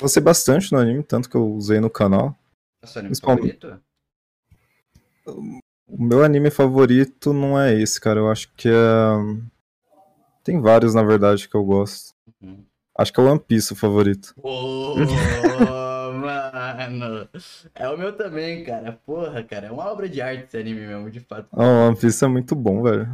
gostei bastante no anime, tanto que eu usei no canal. O seu anime Principalmente- favorito? O meu anime favorito não é esse, cara. Eu acho que é. Tem vários, na verdade, que eu gosto. Uhum. Acho que é o One Piece o favorito. Ô, mano! É o meu também, cara. Porra, cara. É uma obra de arte esse anime mesmo, de fato. Ah, o One Piece é muito bom, velho.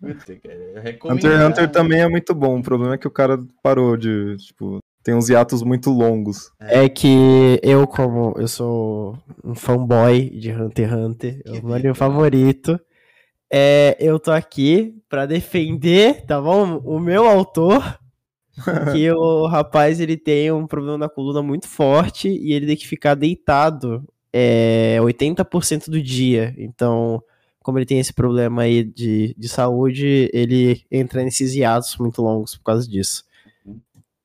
Puta, cara. Hunter x Hunter também é muito bom. O problema é que o cara parou de. Tipo, tem uns hiatos muito longos. É que eu, como eu sou um fanboy de Hunter x Hunter, é o meu favorito, é, eu tô aqui pra defender, tá bom? O meu autor, que o rapaz ele tem um problema na coluna muito forte e ele tem que ficar deitado é, 80% do dia. Então, como ele tem esse problema aí de, de saúde, ele entra nesses hiatos muito longos por causa disso.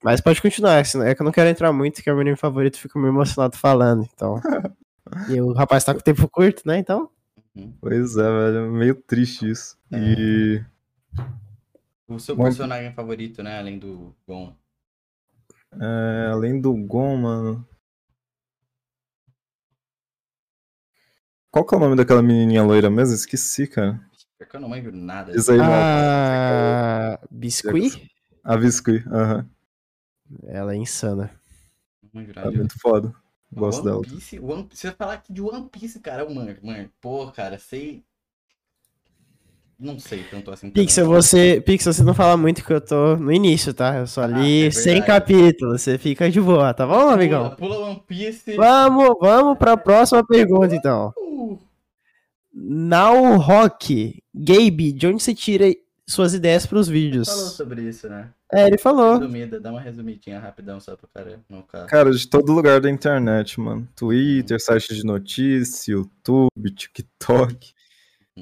Mas pode continuar, é que eu não quero entrar muito, que é o meu anime favorito, fico meio emocionado falando, então. e o rapaz tá com tempo curto, né, então? Pois é, velho. É meio triste isso. E. O seu Bom. personagem favorito, né? Além do Gon. é, além do Gon, mano. Qual que é o nome daquela menininha loira mesmo? Esqueci, cara. Pior que eu não manjo nada. Diz aí, mal. Ah, Biscuit? A Viscui. Aham. Ela é insana. Não manjo É muito foda. Gosto One dela. Piece, One Piece, se eu falar aqui de One Piece, cara, eu manjo, manjo. Pô, cara, sei. Não sei tanto assim. Pixel, também. você, Pixel, você não fala muito que eu tô no início, tá? Eu sou ali é 100 verdade. capítulos, você fica de boa, tá bom, amigão? Pula, pula One Piece. Vamos, vamos pra próxima pergunta, então. Uh, Now Rock, Gabe, de onde você tira suas ideias pros vídeos? falou sobre isso, né? É, ele falou. Resumida, dá uma resumidinha rapidão só pro cara não ficar. Cara, de todo lugar da internet, mano. Twitter, site de notícia, YouTube, TikTok.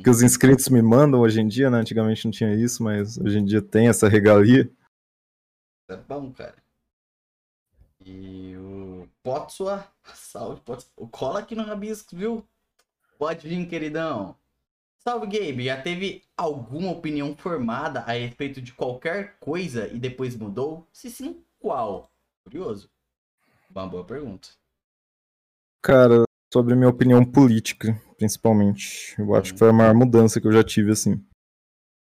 Que os inscritos me mandam hoje em dia, né? Antigamente não tinha isso, mas hoje em dia tem essa regalia. É bom, cara. E o Potsua, salve, Potsua. O cola aqui no Rabisco, viu? Pode vir, queridão. Salve, Gabe. Já teve alguma opinião formada a respeito de qualquer coisa e depois mudou? Se sim, qual? Curioso. Uma boa pergunta. Cara, sobre minha opinião política, principalmente. Eu acho que foi a maior mudança que eu já tive, assim.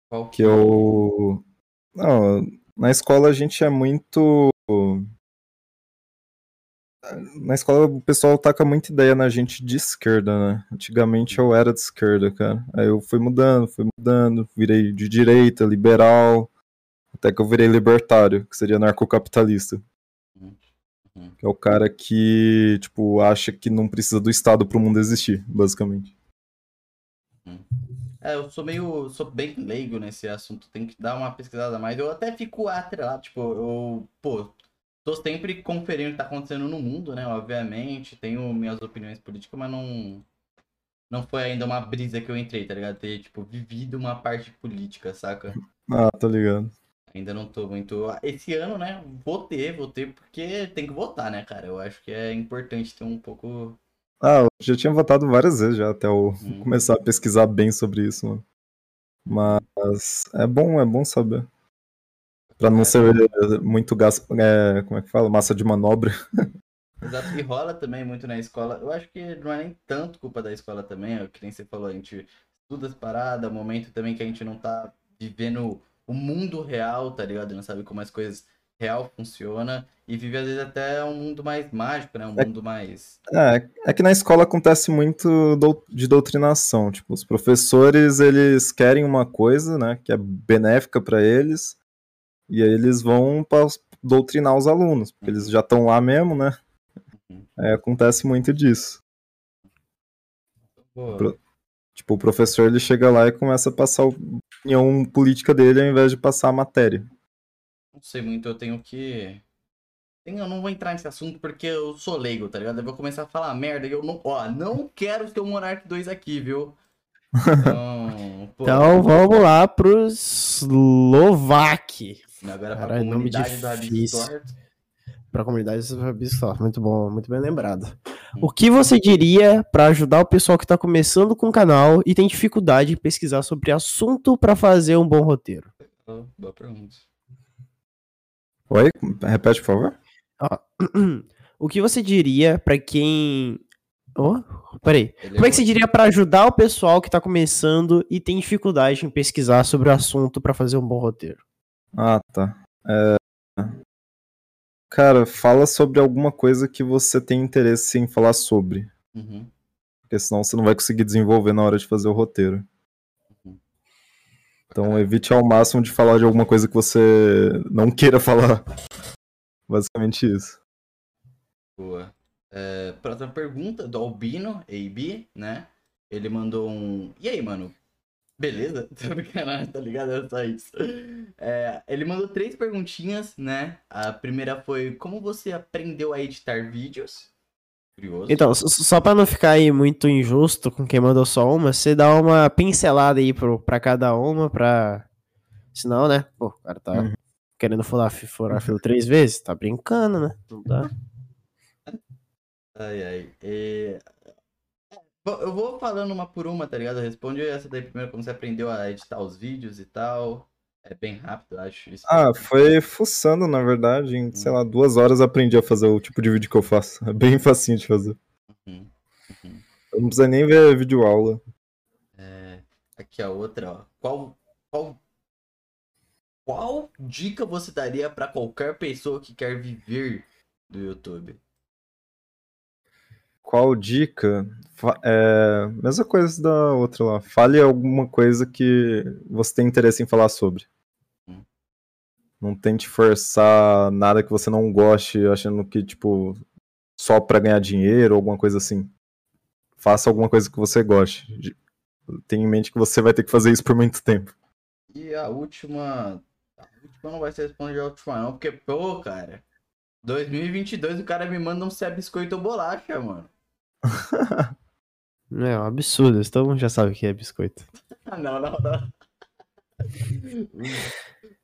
Qual Que eu. Não, na escola a gente é muito. Na escola o pessoal taca muita ideia na gente de esquerda, né? Antigamente eu era de esquerda, cara. Aí eu fui mudando, fui mudando, virei de direita, liberal, até que eu virei libertário, que seria narcocapitalista. Que é o cara que, tipo, acha que não precisa do Estado pro mundo existir, basicamente. É, eu sou meio. sou bem leigo nesse assunto, tem que dar uma pesquisada a mais. Eu até fico atrelado, tipo, eu. Pô, tô sempre conferindo o que tá acontecendo no mundo, né? Obviamente. Tenho minhas opiniões políticas, mas não. Não foi ainda uma brisa que eu entrei, tá ligado? Ter, tipo, vivido uma parte política, saca? Ah, tá ligado. Ainda não tô muito. Esse ano, né? Vou ter, vou ter, porque tem que votar, né, cara? Eu acho que é importante ter um pouco. Ah, eu já tinha votado várias vezes já até eu Hum. começar a pesquisar bem sobre isso, mano. Mas é bom, é bom saber. Pra não É. ser muito gasto, é, como é que fala? Massa de manobra. Exato, e rola também muito na escola. Eu acho que não é nem tanto culpa da escola também, é o que nem você falou, a gente estuda as paradas, momento também que a gente não tá vivendo o mundo real, tá ligado? Não sabe como as coisas real funciona e vive às vezes até um mundo mais mágico, né? Um É- mundo mais. É, é que na escola acontece muito dou- de doutrinação. Tipo, os professores, eles querem uma coisa, né, que é benéfica para eles, e aí eles vão para doutrinar os alunos, porque eles já estão lá mesmo, né? Uhum. Aí acontece muito disso. Pro- Tipo, o professor ele chega lá e começa a passar a opinião política dele ao invés de passar a matéria. não sei muito, eu tenho que. Tenho- Eu não vou entrar nesse assunto porque eu sou leigo, tá ligado? Eu vou começar a falar merda e eu não. Ó, não quero ser o Monark 2 aqui, viu? Então. pô, Então vamos lá pro Slovak. agora pra Caralho, nome comunidade do Torto. Pra comunidade Rabisco, muito bom, muito bem lembrado. O que você diria pra ajudar o pessoal que tá começando com o canal e tem dificuldade em pesquisar sobre assunto pra fazer um bom roteiro? Ó, Boa pergunta. Oi? Repete, por favor. O que você diria pra quem. Oh, peraí. Como é que você diria pra ajudar o pessoal que tá começando e tem dificuldade em pesquisar sobre o assunto pra fazer um bom roteiro? Ah, tá. É, Cara, fala sobre alguma coisa que você tem interesse em falar sobre. Uhum. Porque senão você não vai conseguir desenvolver na hora de fazer o roteiro. Então evite ao máximo de falar de alguma coisa que você não queira falar. Basicamente isso. Boa. É, próxima pergunta do Albino, AB, né? Ele mandou um. E aí, mano? Beleza? Tô brincando, tá ligado? É só isso. É, ele mandou três perguntinhas, né? A primeira foi: Como você aprendeu a editar vídeos? Curioso. Então, só pra não ficar aí muito injusto com quem mandou só uma, você dá uma pincelada aí pro, pra cada uma, pra. Senão, né? Pô, o cara tá Uhum. querendo furar, furar fio três vezes? Tá brincando, né? Não dá. Ai, ai. Bom, Eu vou falando uma por uma, tá ligado? Responde essa daí primeiro, como você aprendeu a editar os vídeos e tal. É bem rápido, eu acho. Isso Ah, foi fuçando, na verdade. Em, sei lá, duas horas aprendi a fazer o tipo de vídeo que eu faço. É bem facinho de fazer. Uhum, uhum. Eu não precisa nem ver vídeo aula. É, aqui a outra, ó. Qual, qual, qual dica você daria pra qualquer pessoa que quer viver do YouTube? Qual dica? É, mesma coisa da outra lá. Fale alguma coisa que você tem interesse em falar sobre. Hum. Não tente forçar nada que você não goste, achando que, tipo, só pra ganhar dinheiro ou alguma coisa assim. Faça alguma coisa que você goste. Tenha em mente que você vai ter que fazer isso por muito tempo. E a última. A última não vai ser responder a última, não, porque, pô, cara. 2022 o cara me manda um se é biscoito ou bolacha, mano. É um absurdo, todo mundo já sabe o que é biscoito. Ah, não, não, não.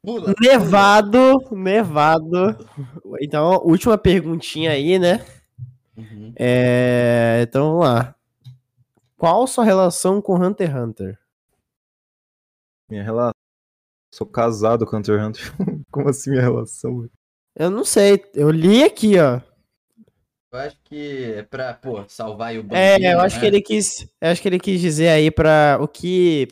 Pula. Nevado, nevado. Então, última perguntinha aí, né? Uhum. É... Então vamos lá. Qual sua relação com Hunter x Hunter? Minha relação. Sou casado com Hunter x Hunter. Como assim minha relação? Eu não sei, eu li aqui, ó. Eu acho que é pra, pô, salvar aí o É, bambino, eu acho né? que ele quis, eu acho que ele quis dizer aí pra o que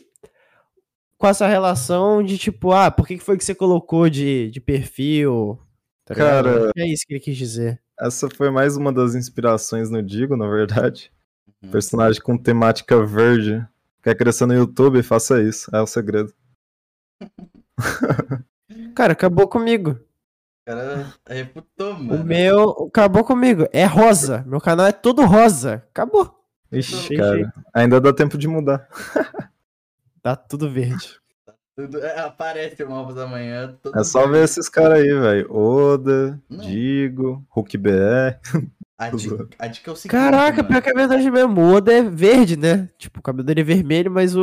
com essa relação de tipo, ah, por que foi que você colocou de, de perfil? Tá? Cara- É isso que ele quis dizer. Essa foi mais uma das inspirações no Digo, na verdade. Uhum. Personagem com temática verde. Quer crescer no YouTube? Faça isso. É o segredo. Cara, acabou comigo. O cara refutou, O mano. meu acabou comigo. É rosa. Meu canal é todo rosa. Acabou. Ixi, cara. jeito. Ainda dá tempo de mudar. Tá tudo verde. Tudo, é, aparece o Malvos amanhã. É só verde. ver esses caras aí, velho. Oda, Não. Digo, Hulk BR. A dica, a dica é o seguinte. Caraca, mano. pior que é verdade mesmo. O Oda é verde, né? Tipo, o cabelo dele é vermelho, mas o,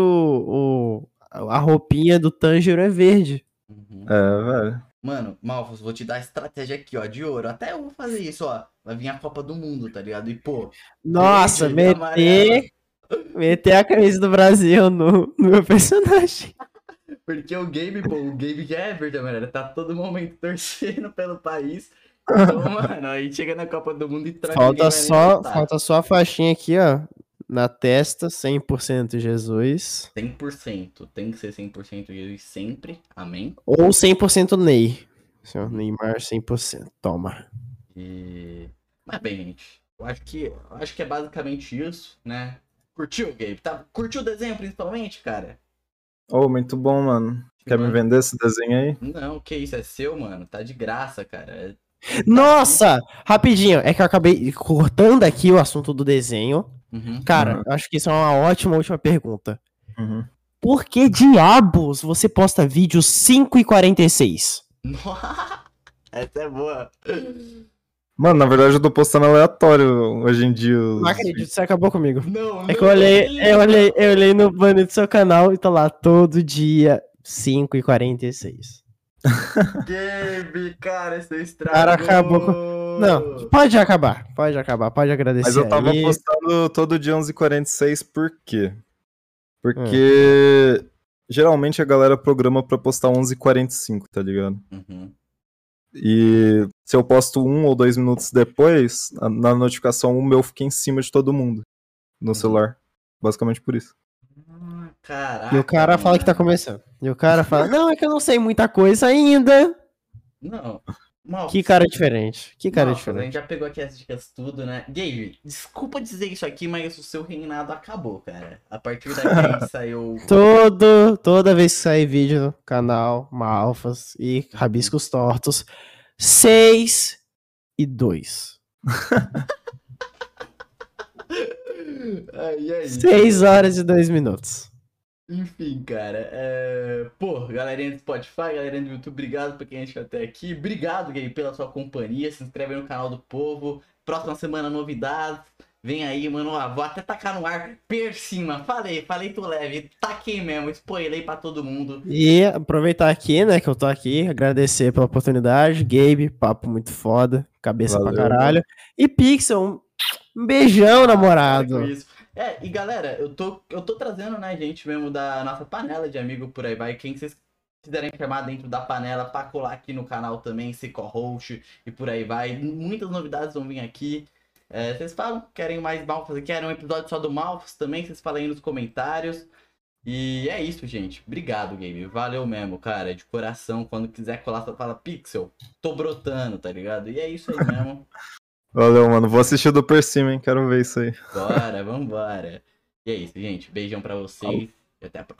o a roupinha do Tanjiro é verde. Uhum. É, velho. Mano, Malfos, vou te dar a estratégia aqui, ó, de ouro. Até eu vou fazer isso, ó. Vai vir a Copa do Mundo, tá ligado? E, pô, Nossa, meter, meter a camisa do Brasil no, no meu personagem. porque o game, pô, o game já é verde. Ele tá todo momento torcendo pelo país. Então, mano, aí chega na Copa do Mundo e traz Falta só, falta só a faixinha aqui, ó. Na testa, 100% Jesus. 100%. Tem que ser 100% Jesus sempre. Amém. Ou 100% Ney. Seu Neymar 100%. Toma. E. Mas bem, gente. Eu acho que, eu acho que é basicamente isso, né? Curtiu, Gabe? Tá, curtiu o desenho principalmente, cara? Oh, muito bom, mano. Quer me Mano. vender esse desenho aí? Não, que isso, é seu, mano. Tá de graça, cara. Nossa! Rapidinho, é que eu acabei cortando aqui o assunto do desenho. Uhum. Cara, Uhum. eu acho que isso é uma ótima última pergunta. Uhum. Por que diabos você posta vídeo 5 e 46? Essa é boa. Mano, na verdade eu tô postando aleatório hoje em dia. os- Não acredito, você acabou comigo. Não, É que eu olhei, eu olhei, eu olhei no banner do seu canal e tá lá todo dia 5 e 46. Gabe, cara, você estragou. Cara, acabou Não, pode acabar, pode acabar, pode agradecer Mas eu tava aí. postando todo dia 11h46, por quê? Porque geralmente a galera programa pra postar 11h45, tá ligado? Uhum. E se eu posto um ou dois minutos depois, na- notificação o meu fica em cima de todo mundo no celular. Basicamente por isso. Ah, Caraca. E o cara fala que tá mano. começando. E o cara fala, não, é que eu não sei muita coisa ainda. Não. Mal. Que cara diferente, que cara Nossa, A diferente. gente já pegou aqui as dicas tudo, né? Gabe, desculpa dizer isso aqui, mas o seu reinado acabou, cara. A partir daqui saiu. Todo, toda vez que sair vídeo no canal, Malfas e Rabiscos Tortos, 6 e 2. Ai, ai. 6 horas e 2 minutos. Enfim, cara. É... Pô, galerinha do Spotify, galerinha do YouTube, obrigado por quem ficou até aqui. Obrigado, Gabe, pela sua companhia. Se inscreve aí no canal do povo. Próxima semana, novidades. Vem aí, mano. Ó, vou até tacar no ar. Per cima. Falei, falei tu leve. Taquei mesmo. Spoilei pra todo mundo. E aproveitar aqui, né, que eu tô aqui, agradecer pela oportunidade. Gabe, papo muito foda, cabeça Valeu. pra caralho. E Pixel, um, beijão, namorado. Para com isso. É, e galera, eu tô, eu tô trazendo, né, gente mesmo da nossa panela de amigo por aí vai. Quem vocês quiserem chamar dentro da panela pra colar aqui no canal também, ser co-host e por aí vai. Muitas novidades vão vir aqui. É, vocês falam, querem mais Malfas? Querem um episódio só do Malfas também? Vocês falem aí nos comentários. E é isso, gente. Obrigado, Game. Valeu mesmo, cara. De coração. Quando quiser colar, só fala Pixel. Tô brotando, tá ligado? E é isso aí mesmo. Valeu, mano. Vou assistir do por cima, hein? Quero ver isso aí. Bora, vambora. E é isso, gente. Beijão pra vocês. E até a próxima.